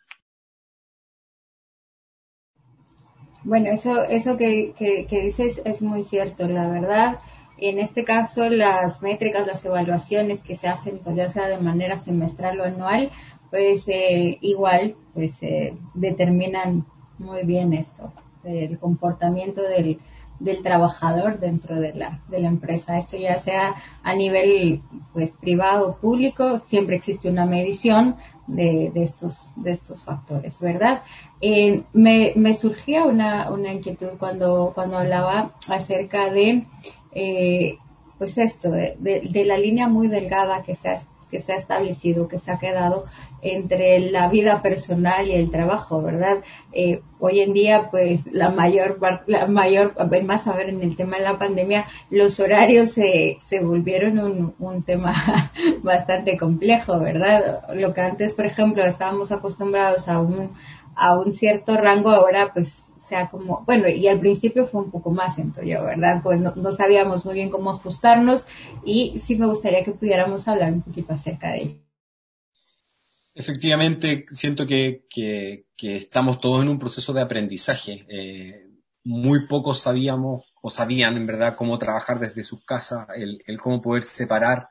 Bueno, eso, eso que, que, dices es muy cierto. La verdad, En este caso, las métricas, las evaluaciones que se hacen, pues ya sea de manera semestral o anual, pues eh, igual, pues eh, determinan muy bien esto, el comportamiento del, del trabajador dentro de la, de la empresa. Esto ya sea a nivel pues privado o público, siempre existe una medición de, de estos, de estos factores, ¿verdad? Eh, me, me surgía una, una inquietud cuando, cuando hablaba acerca de eh, pues esto, de, de, la línea muy delgada que se ha que se ha establecido, que se ha quedado entre la vida personal y el trabajo, ¿verdad? Eh, hoy en día, pues la mayor, la mayor, más a ver en el tema de la pandemia, los horarios se, se volvieron un, un tema <laughs> bastante complejo, ¿verdad? Lo que antes, por ejemplo, estábamos acostumbrados a un, a un cierto rango, ahora pues sea como, bueno, y al principio fue un poco más, siento ¿verdad? Pues no, sabíamos muy bien cómo ajustarnos y sí me gustaría que pudiéramos hablar un poquito acerca de ello. Efectivamente, siento que, que, estamos todos en un proceso de aprendizaje. Eh, muy pocos sabíamos o sabían en verdad cómo trabajar desde sus casas, el, el cómo poder separar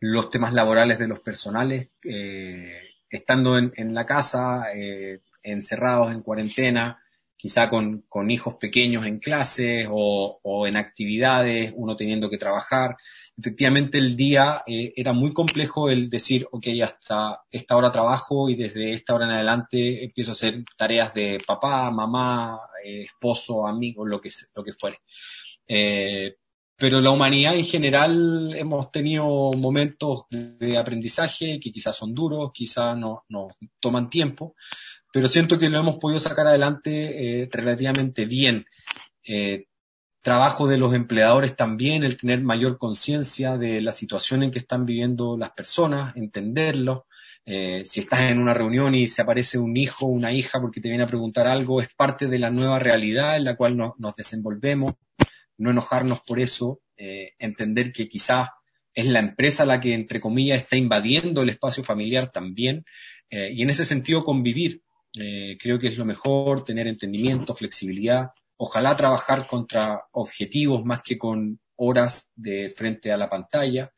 los temas laborales de los personales, eh, estando en, en, la casa, eh, encerrados en cuarentena, quizá con, con hijos pequeños en clases o, o, en actividades, uno teniendo que trabajar. Efectivamente, el día eh, era muy complejo el decir, ok, hasta esta hora trabajo y desde esta hora en adelante empiezo a hacer tareas de papá, mamá, eh, esposo, amigo, lo que, lo que fuere. Eh, pero la humanidad en general hemos tenido momentos de aprendizaje que quizás son duros, quizás nos no toman tiempo, pero siento que lo hemos podido sacar adelante eh, relativamente bien. Eh, trabajo de los empleadores también, el tener mayor conciencia de la situación en que están viviendo las personas, entenderlo. Eh, si estás en una reunión y se aparece un hijo, una hija porque te viene a preguntar algo, es parte de la nueva realidad en la cual nos desenvolvemos, no enojarnos por eso, entender que quizás es la empresa la que, entre comillas, está invadiendo el espacio familiar también, y en ese sentido convivir, eh, creo que es lo mejor, tener entendimiento, flexibilidad. Ojalá trabajar contra objetivos más que con horas de frente a la pantalla.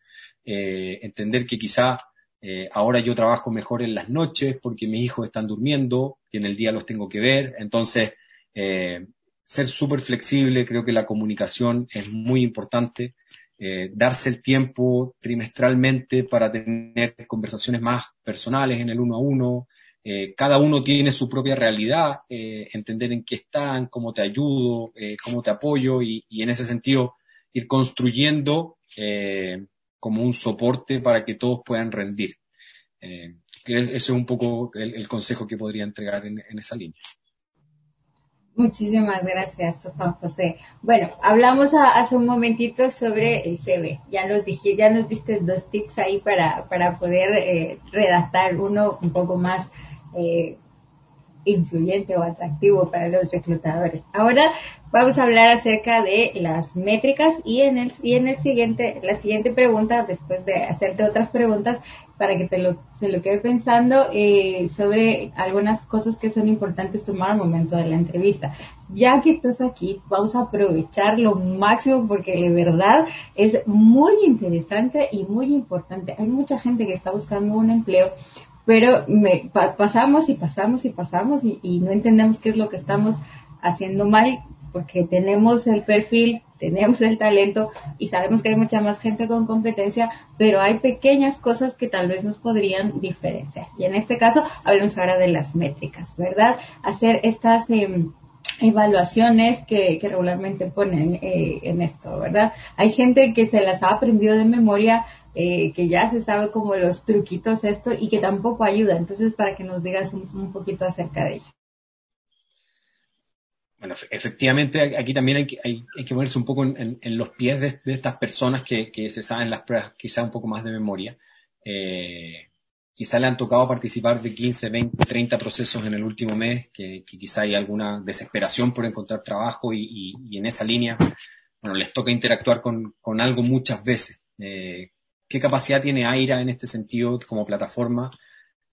Eh, entender que quizá eh, ahora yo trabajo mejor en las noches porque mis hijos están durmiendo y en el día los tengo que ver. Entonces, ser súper flexible, creo que la comunicación es muy importante. darse el tiempo trimestralmente para tener conversaciones más personales en el uno a uno, eh, cada uno tiene su propia realidad, eh, entender en qué están, cómo te ayudo, eh, cómo te apoyo y, en ese sentido ir construyendo como un soporte para que todos puedan rendir. ese es un poco el, consejo que podría entregar en, esa línea. Muchísimas gracias, Juan José. Bueno, hablamos hace un momentito sobre el CV. Ya nos dije, ya nos diste dos tips ahí para, para poder redactar uno un poco más eh, influyente o atractivo para los reclutadores. Ahora vamos a hablar acerca de las métricas y en el y en el siguiente la siguiente pregunta después de hacerte otras preguntas para que te lo se lo quede pensando eh, sobre algunas cosas que son importantes tomar al momento de la entrevista. Ya que estás aquí, vamos a aprovechar lo máximo porque de verdad es muy interesante y muy importante. Hay mucha gente que está buscando un empleo pero me, pasamos y pasamos y pasamos y, no entendemos qué es lo que estamos haciendo mal porque tenemos el perfil, tenemos el talento y sabemos que hay mucha más gente con competencia, pero hay pequeñas cosas que tal vez nos podrían diferenciar. Y en este caso, hablemos ahora de las métricas, ¿verdad? Hacer estas em, evaluaciones que, regularmente ponen eh, en esto, ¿verdad? Hay gente que se las ha aprendido de memoria eh, que ya se sabe como los truquitos esto y que tampoco ayuda. Entonces, para que nos digas un, poquito acerca de ello. Bueno, efectivamente, aquí también hay que, hay, que ponerse un poco en, los pies de, estas personas que, se saben las pruebas quizá un poco más de memoria. Eh, quizá le han tocado participar de 15, 20, 30 procesos en el último mes, que, quizá hay alguna desesperación por encontrar trabajo y, en esa línea, bueno, les toca interactuar con, con algo muchas veces. Eh, qué capacidad tiene AIRA en este sentido como plataforma.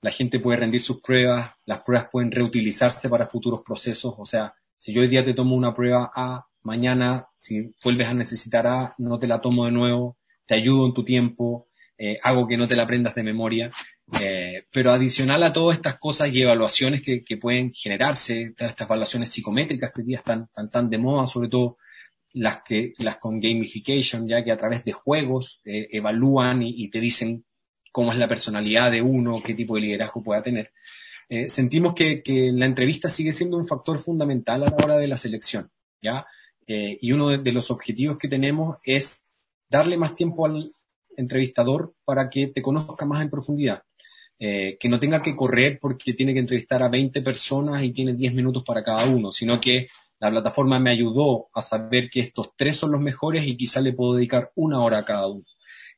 La gente puede rendir sus pruebas, las pruebas pueden reutilizarse para futuros procesos. O sea, si yo hoy día te tomo una prueba A, mañana, si vuelves a necesitar A, no te la tomo de nuevo, te ayudo en tu tiempo, eh, hago que no te la aprendas de memoria. Eh, pero adicional a todas estas cosas y evaluaciones que, pueden generarse, todas estas evaluaciones psicométricas que hoy día están, tan de moda, sobre todo las que las con gamification, ya que a través de juegos eh, evalúan y, te dicen cómo es la personalidad de uno, qué tipo de liderazgo pueda tener. sentimos que, que, la entrevista sigue siendo un factor fundamental a la hora de la selección, ¿ya? y uno de, los objetivos que tenemos es darle más tiempo al entrevistador para que te conozca más en profundidad. Eh, que no tenga que correr porque tiene que entrevistar a 20 personas y tiene 10 minutos para cada uno, sino que la plataforma me ayudó a saber que estos tres son los mejores y quizá le puedo dedicar una hora a cada uno.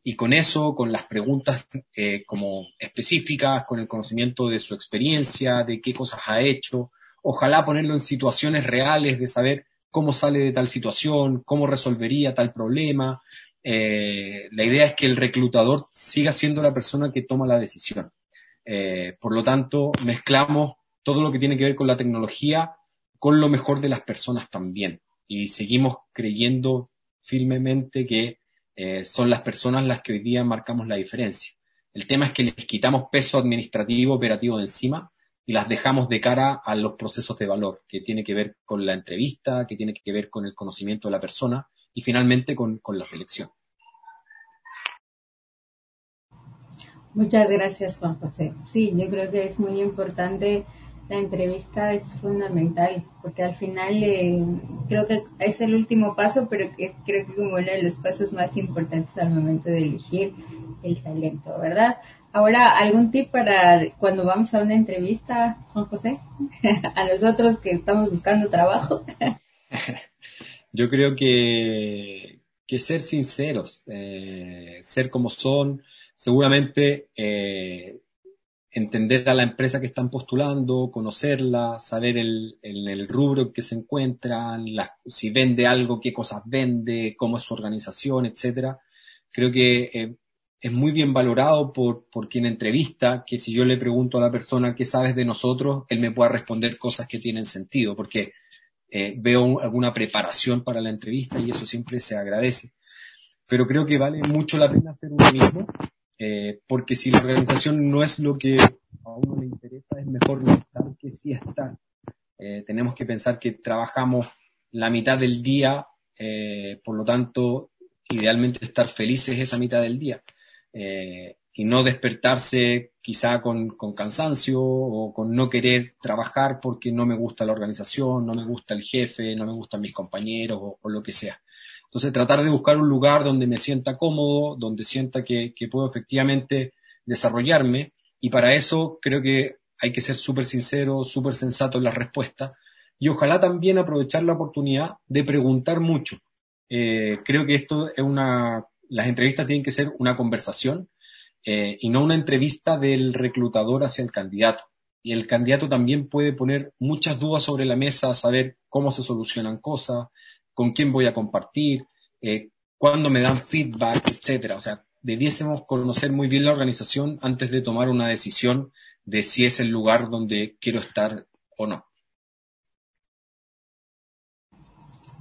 Y con eso, con las preguntas eh, como específicas, con el conocimiento de su experiencia, de qué cosas ha hecho, ojalá ponerlo en situaciones reales de saber cómo sale de tal situación, cómo resolvería tal problema. Eh, la idea es que el reclutador siga siendo la persona que toma la decisión. Eh, por lo tanto, mezclamos todo lo que tiene que ver con la tecnología con lo mejor de las personas también. Y seguimos creyendo firmemente que eh, son las personas las que hoy día marcamos la diferencia. El tema es que les quitamos peso administrativo operativo de encima y las dejamos de cara a los procesos de valor, que tiene que ver con la entrevista, que tiene que ver con el conocimiento de la persona y finalmente con, con la selección. Muchas gracias, Juan José. Sí, yo creo que es muy importante. La entrevista es fundamental porque al final eh, creo que es el último paso, pero que creo que como uno de los pasos más importantes al momento de elegir el talento, ¿verdad? Ahora, ¿algún tip para cuando vamos a una entrevista, Juan José? <laughs> a nosotros que estamos buscando trabajo. <laughs> Yo creo que, ser sinceros, eh, ser como son, seguramente eh, entender a la empresa que están postulando, conocerla, saber el, el, rubro en que se encuentran, si vende algo, qué cosas vende, cómo es su organización, etcétera. Creo que eh, es muy bien valorado por, por quien entrevista, que si yo le pregunto a la persona qué sabes de nosotros, él me pueda responder cosas que tienen sentido, porque eh, veo alguna preparación para la entrevista y eso siempre se agradece. Pero creo que vale mucho la pena hacer uno mismo, eh, porque si la organización no es lo que a uno le interesa, es mejor no estar que sí estar. Eh, tenemos que pensar que trabajamos la mitad del día, por lo tanto, idealmente estar felices esa mitad del día. Eh, y no despertarse quizá con, cansancio o con no querer trabajar porque no me gusta la organización, no me gusta el jefe, no me gustan mis compañeros o, lo que sea. Entonces tratar de buscar un lugar donde me sienta cómodo, donde sienta que, puedo efectivamente desarrollarme y para eso creo que hay que ser súper sincero, súper sensato en las respuestas y ojalá también aprovechar la oportunidad de preguntar mucho. Eh, creo que esto es una las entrevistas tienen que ser una conversación eh, y no una entrevista del reclutador hacia el candidato. Y el candidato también puede poner muchas dudas sobre la mesa, saber cómo se solucionan cosas, con quién voy a compartir, eh, cuándo me dan feedback, etcétera. O sea, debiésemos conocer muy bien la organización antes de tomar una decisión de si es el lugar donde quiero estar o no.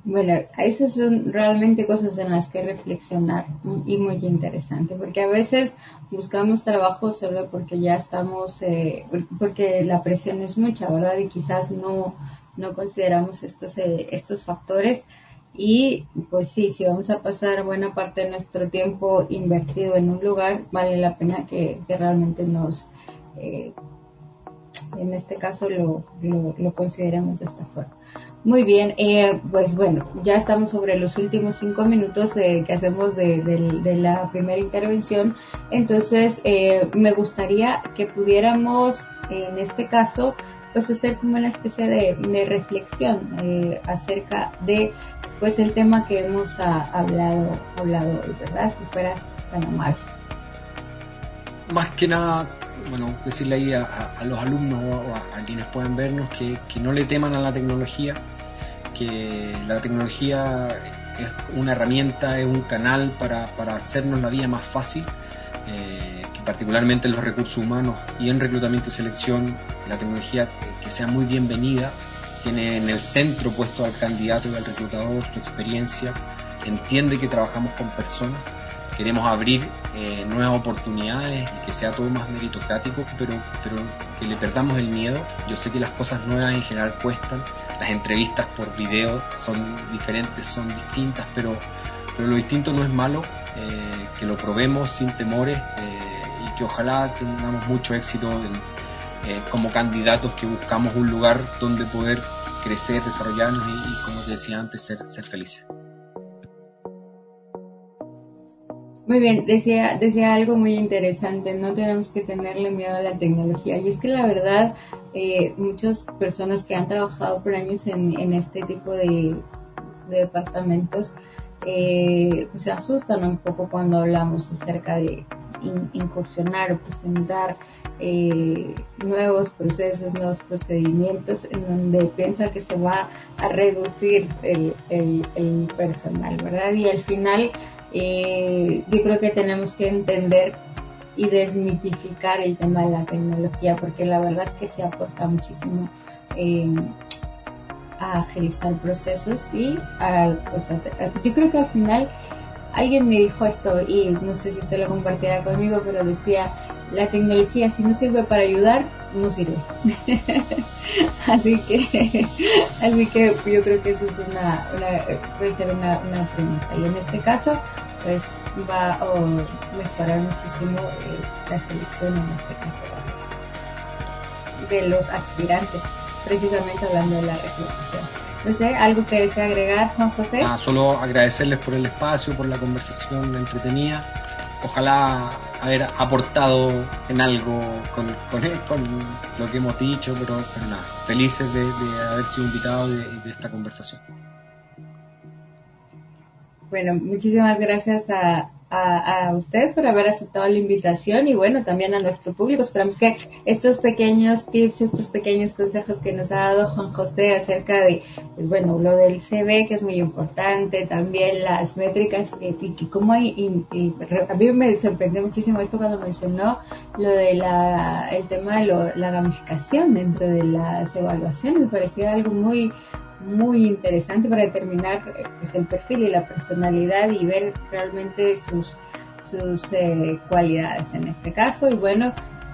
Bueno, esas son realmente cosas en las que reflexionar y muy interesante, porque a veces buscamos trabajo solo porque ya estamos, eh, porque la presión es mucha, ¿verdad? Y quizás no, no consideramos estos, eh, estos factores. Y pues sí, si vamos a pasar buena parte de nuestro tiempo invertido en un lugar, vale la pena que, realmente nos, eh, en este caso, lo, lo, consideremos de esta forma. Muy bien, eh, pues bueno, ya estamos sobre los últimos cinco minutos que hacemos de, la primera intervención. Entonces, me gustaría que pudiéramos, en este caso, pues hacer como una especie de, reflexión acerca de, pues, el tema que hemos hablado, hablado hoy, ¿verdad? Si fueras tan amable. Más que nada, bueno, decirle ahí a, los alumnos o a, quienes puedan vernos que, no le teman a la tecnología, que la tecnología es una herramienta, es un canal para, hacernos la vida más fácil, eh, particularmente en los recursos humanos y en reclutamiento y selección, la tecnología que, sea muy bienvenida tiene en el centro puesto al candidato y al reclutador su experiencia, entiende que trabajamos con personas, queremos abrir eh, nuevas oportunidades y que sea todo más meritocrático, pero, pero que le perdamos el miedo. Yo sé que las cosas nuevas en general cuestan, las entrevistas por video son diferentes, son distintas, pero, pero lo distinto no es malo, eh, que lo probemos sin temores eh, que ojalá tengamos mucho éxito como candidatos que buscamos un lugar donde poder crecer, desarrollarnos y, como te decía antes, ser, ser felices. Muy bien, decía, algo muy interesante, no tenemos que tenerle miedo a la tecnología. Y es que la verdad, eh, muchas personas que han trabajado por años en, este tipo de, departamentos eh, se asustan un poco cuando hablamos acerca de incursionar o presentar eh, nuevos procesos, nuevos procedimientos en donde piensa que se va a reducir el, personal, ¿verdad? Y al final eh, yo creo que tenemos que entender y desmitificar el tema de la tecnología, porque la verdad es que se aporta muchísimo eh, a agilizar procesos y a, pues, yo creo que al final alguien me dijo esto y no sé si usted lo compartirá conmigo, pero decía, la tecnología si no sirve para ayudar, no sirve. <laughs> así que <laughs> así que yo creo que eso es una, puede ser una, una premisa y en este caso pues va a mejorar muchísimo eh, la selección en este caso de los aspirantes precisamente hablando de la reclutación no sé, algo que desea agregar, Juan José. Ah, solo agradecerles por el espacio, por la conversación entretenida ojalá haber aportado en algo con, <laughs> lo que hemos dicho, pero, nada, felices de, haber sido invitados de, de esta conversación. Bueno, muchísimas gracias a, a, usted por haber aceptado la invitación y bueno, también a nuestro público. Esperamos que estos pequeños tips, estos pequeños consejos que nos ha dado Juan José acerca de, pues bueno, lo del CV que es muy importante, también las métricas y, y cómo hay, y, a mí me sorprendió muchísimo esto cuando mencionó lo de la, el tema de la gamificación dentro de las evaluaciones, me parecía algo muy, muy interesante para determinar eh, pues, el perfil y la personalidad y ver realmente sus, sus eh, cualidades en este caso. Y bueno,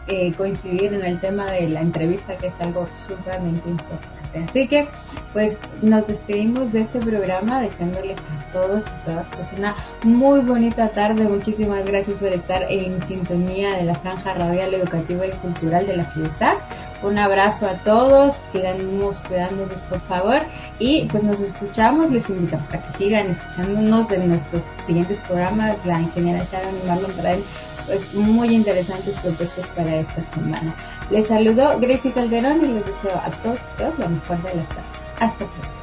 eh, coincidir en el tema de la entrevista, que es algo sumamente importante. Así que, pues, nos despedimos de este programa deseándoles a todos y todas pues una muy bonita tarde. Muchísimas gracias por estar en sintonía de la franja radial educativa y cultural de la FIUSAC. Un abrazo a todos, sigamos cuidándonos por favor y pues nos escuchamos, les invitamos a que sigan escuchándonos en nuestros siguientes programas, la ingeniera Sharon y Marlon traen pues muy interesantes propuestas para esta semana. Les saludo Gracie Calderón y les deseo a todos y todas la mejor de las tardes. Hasta pronto.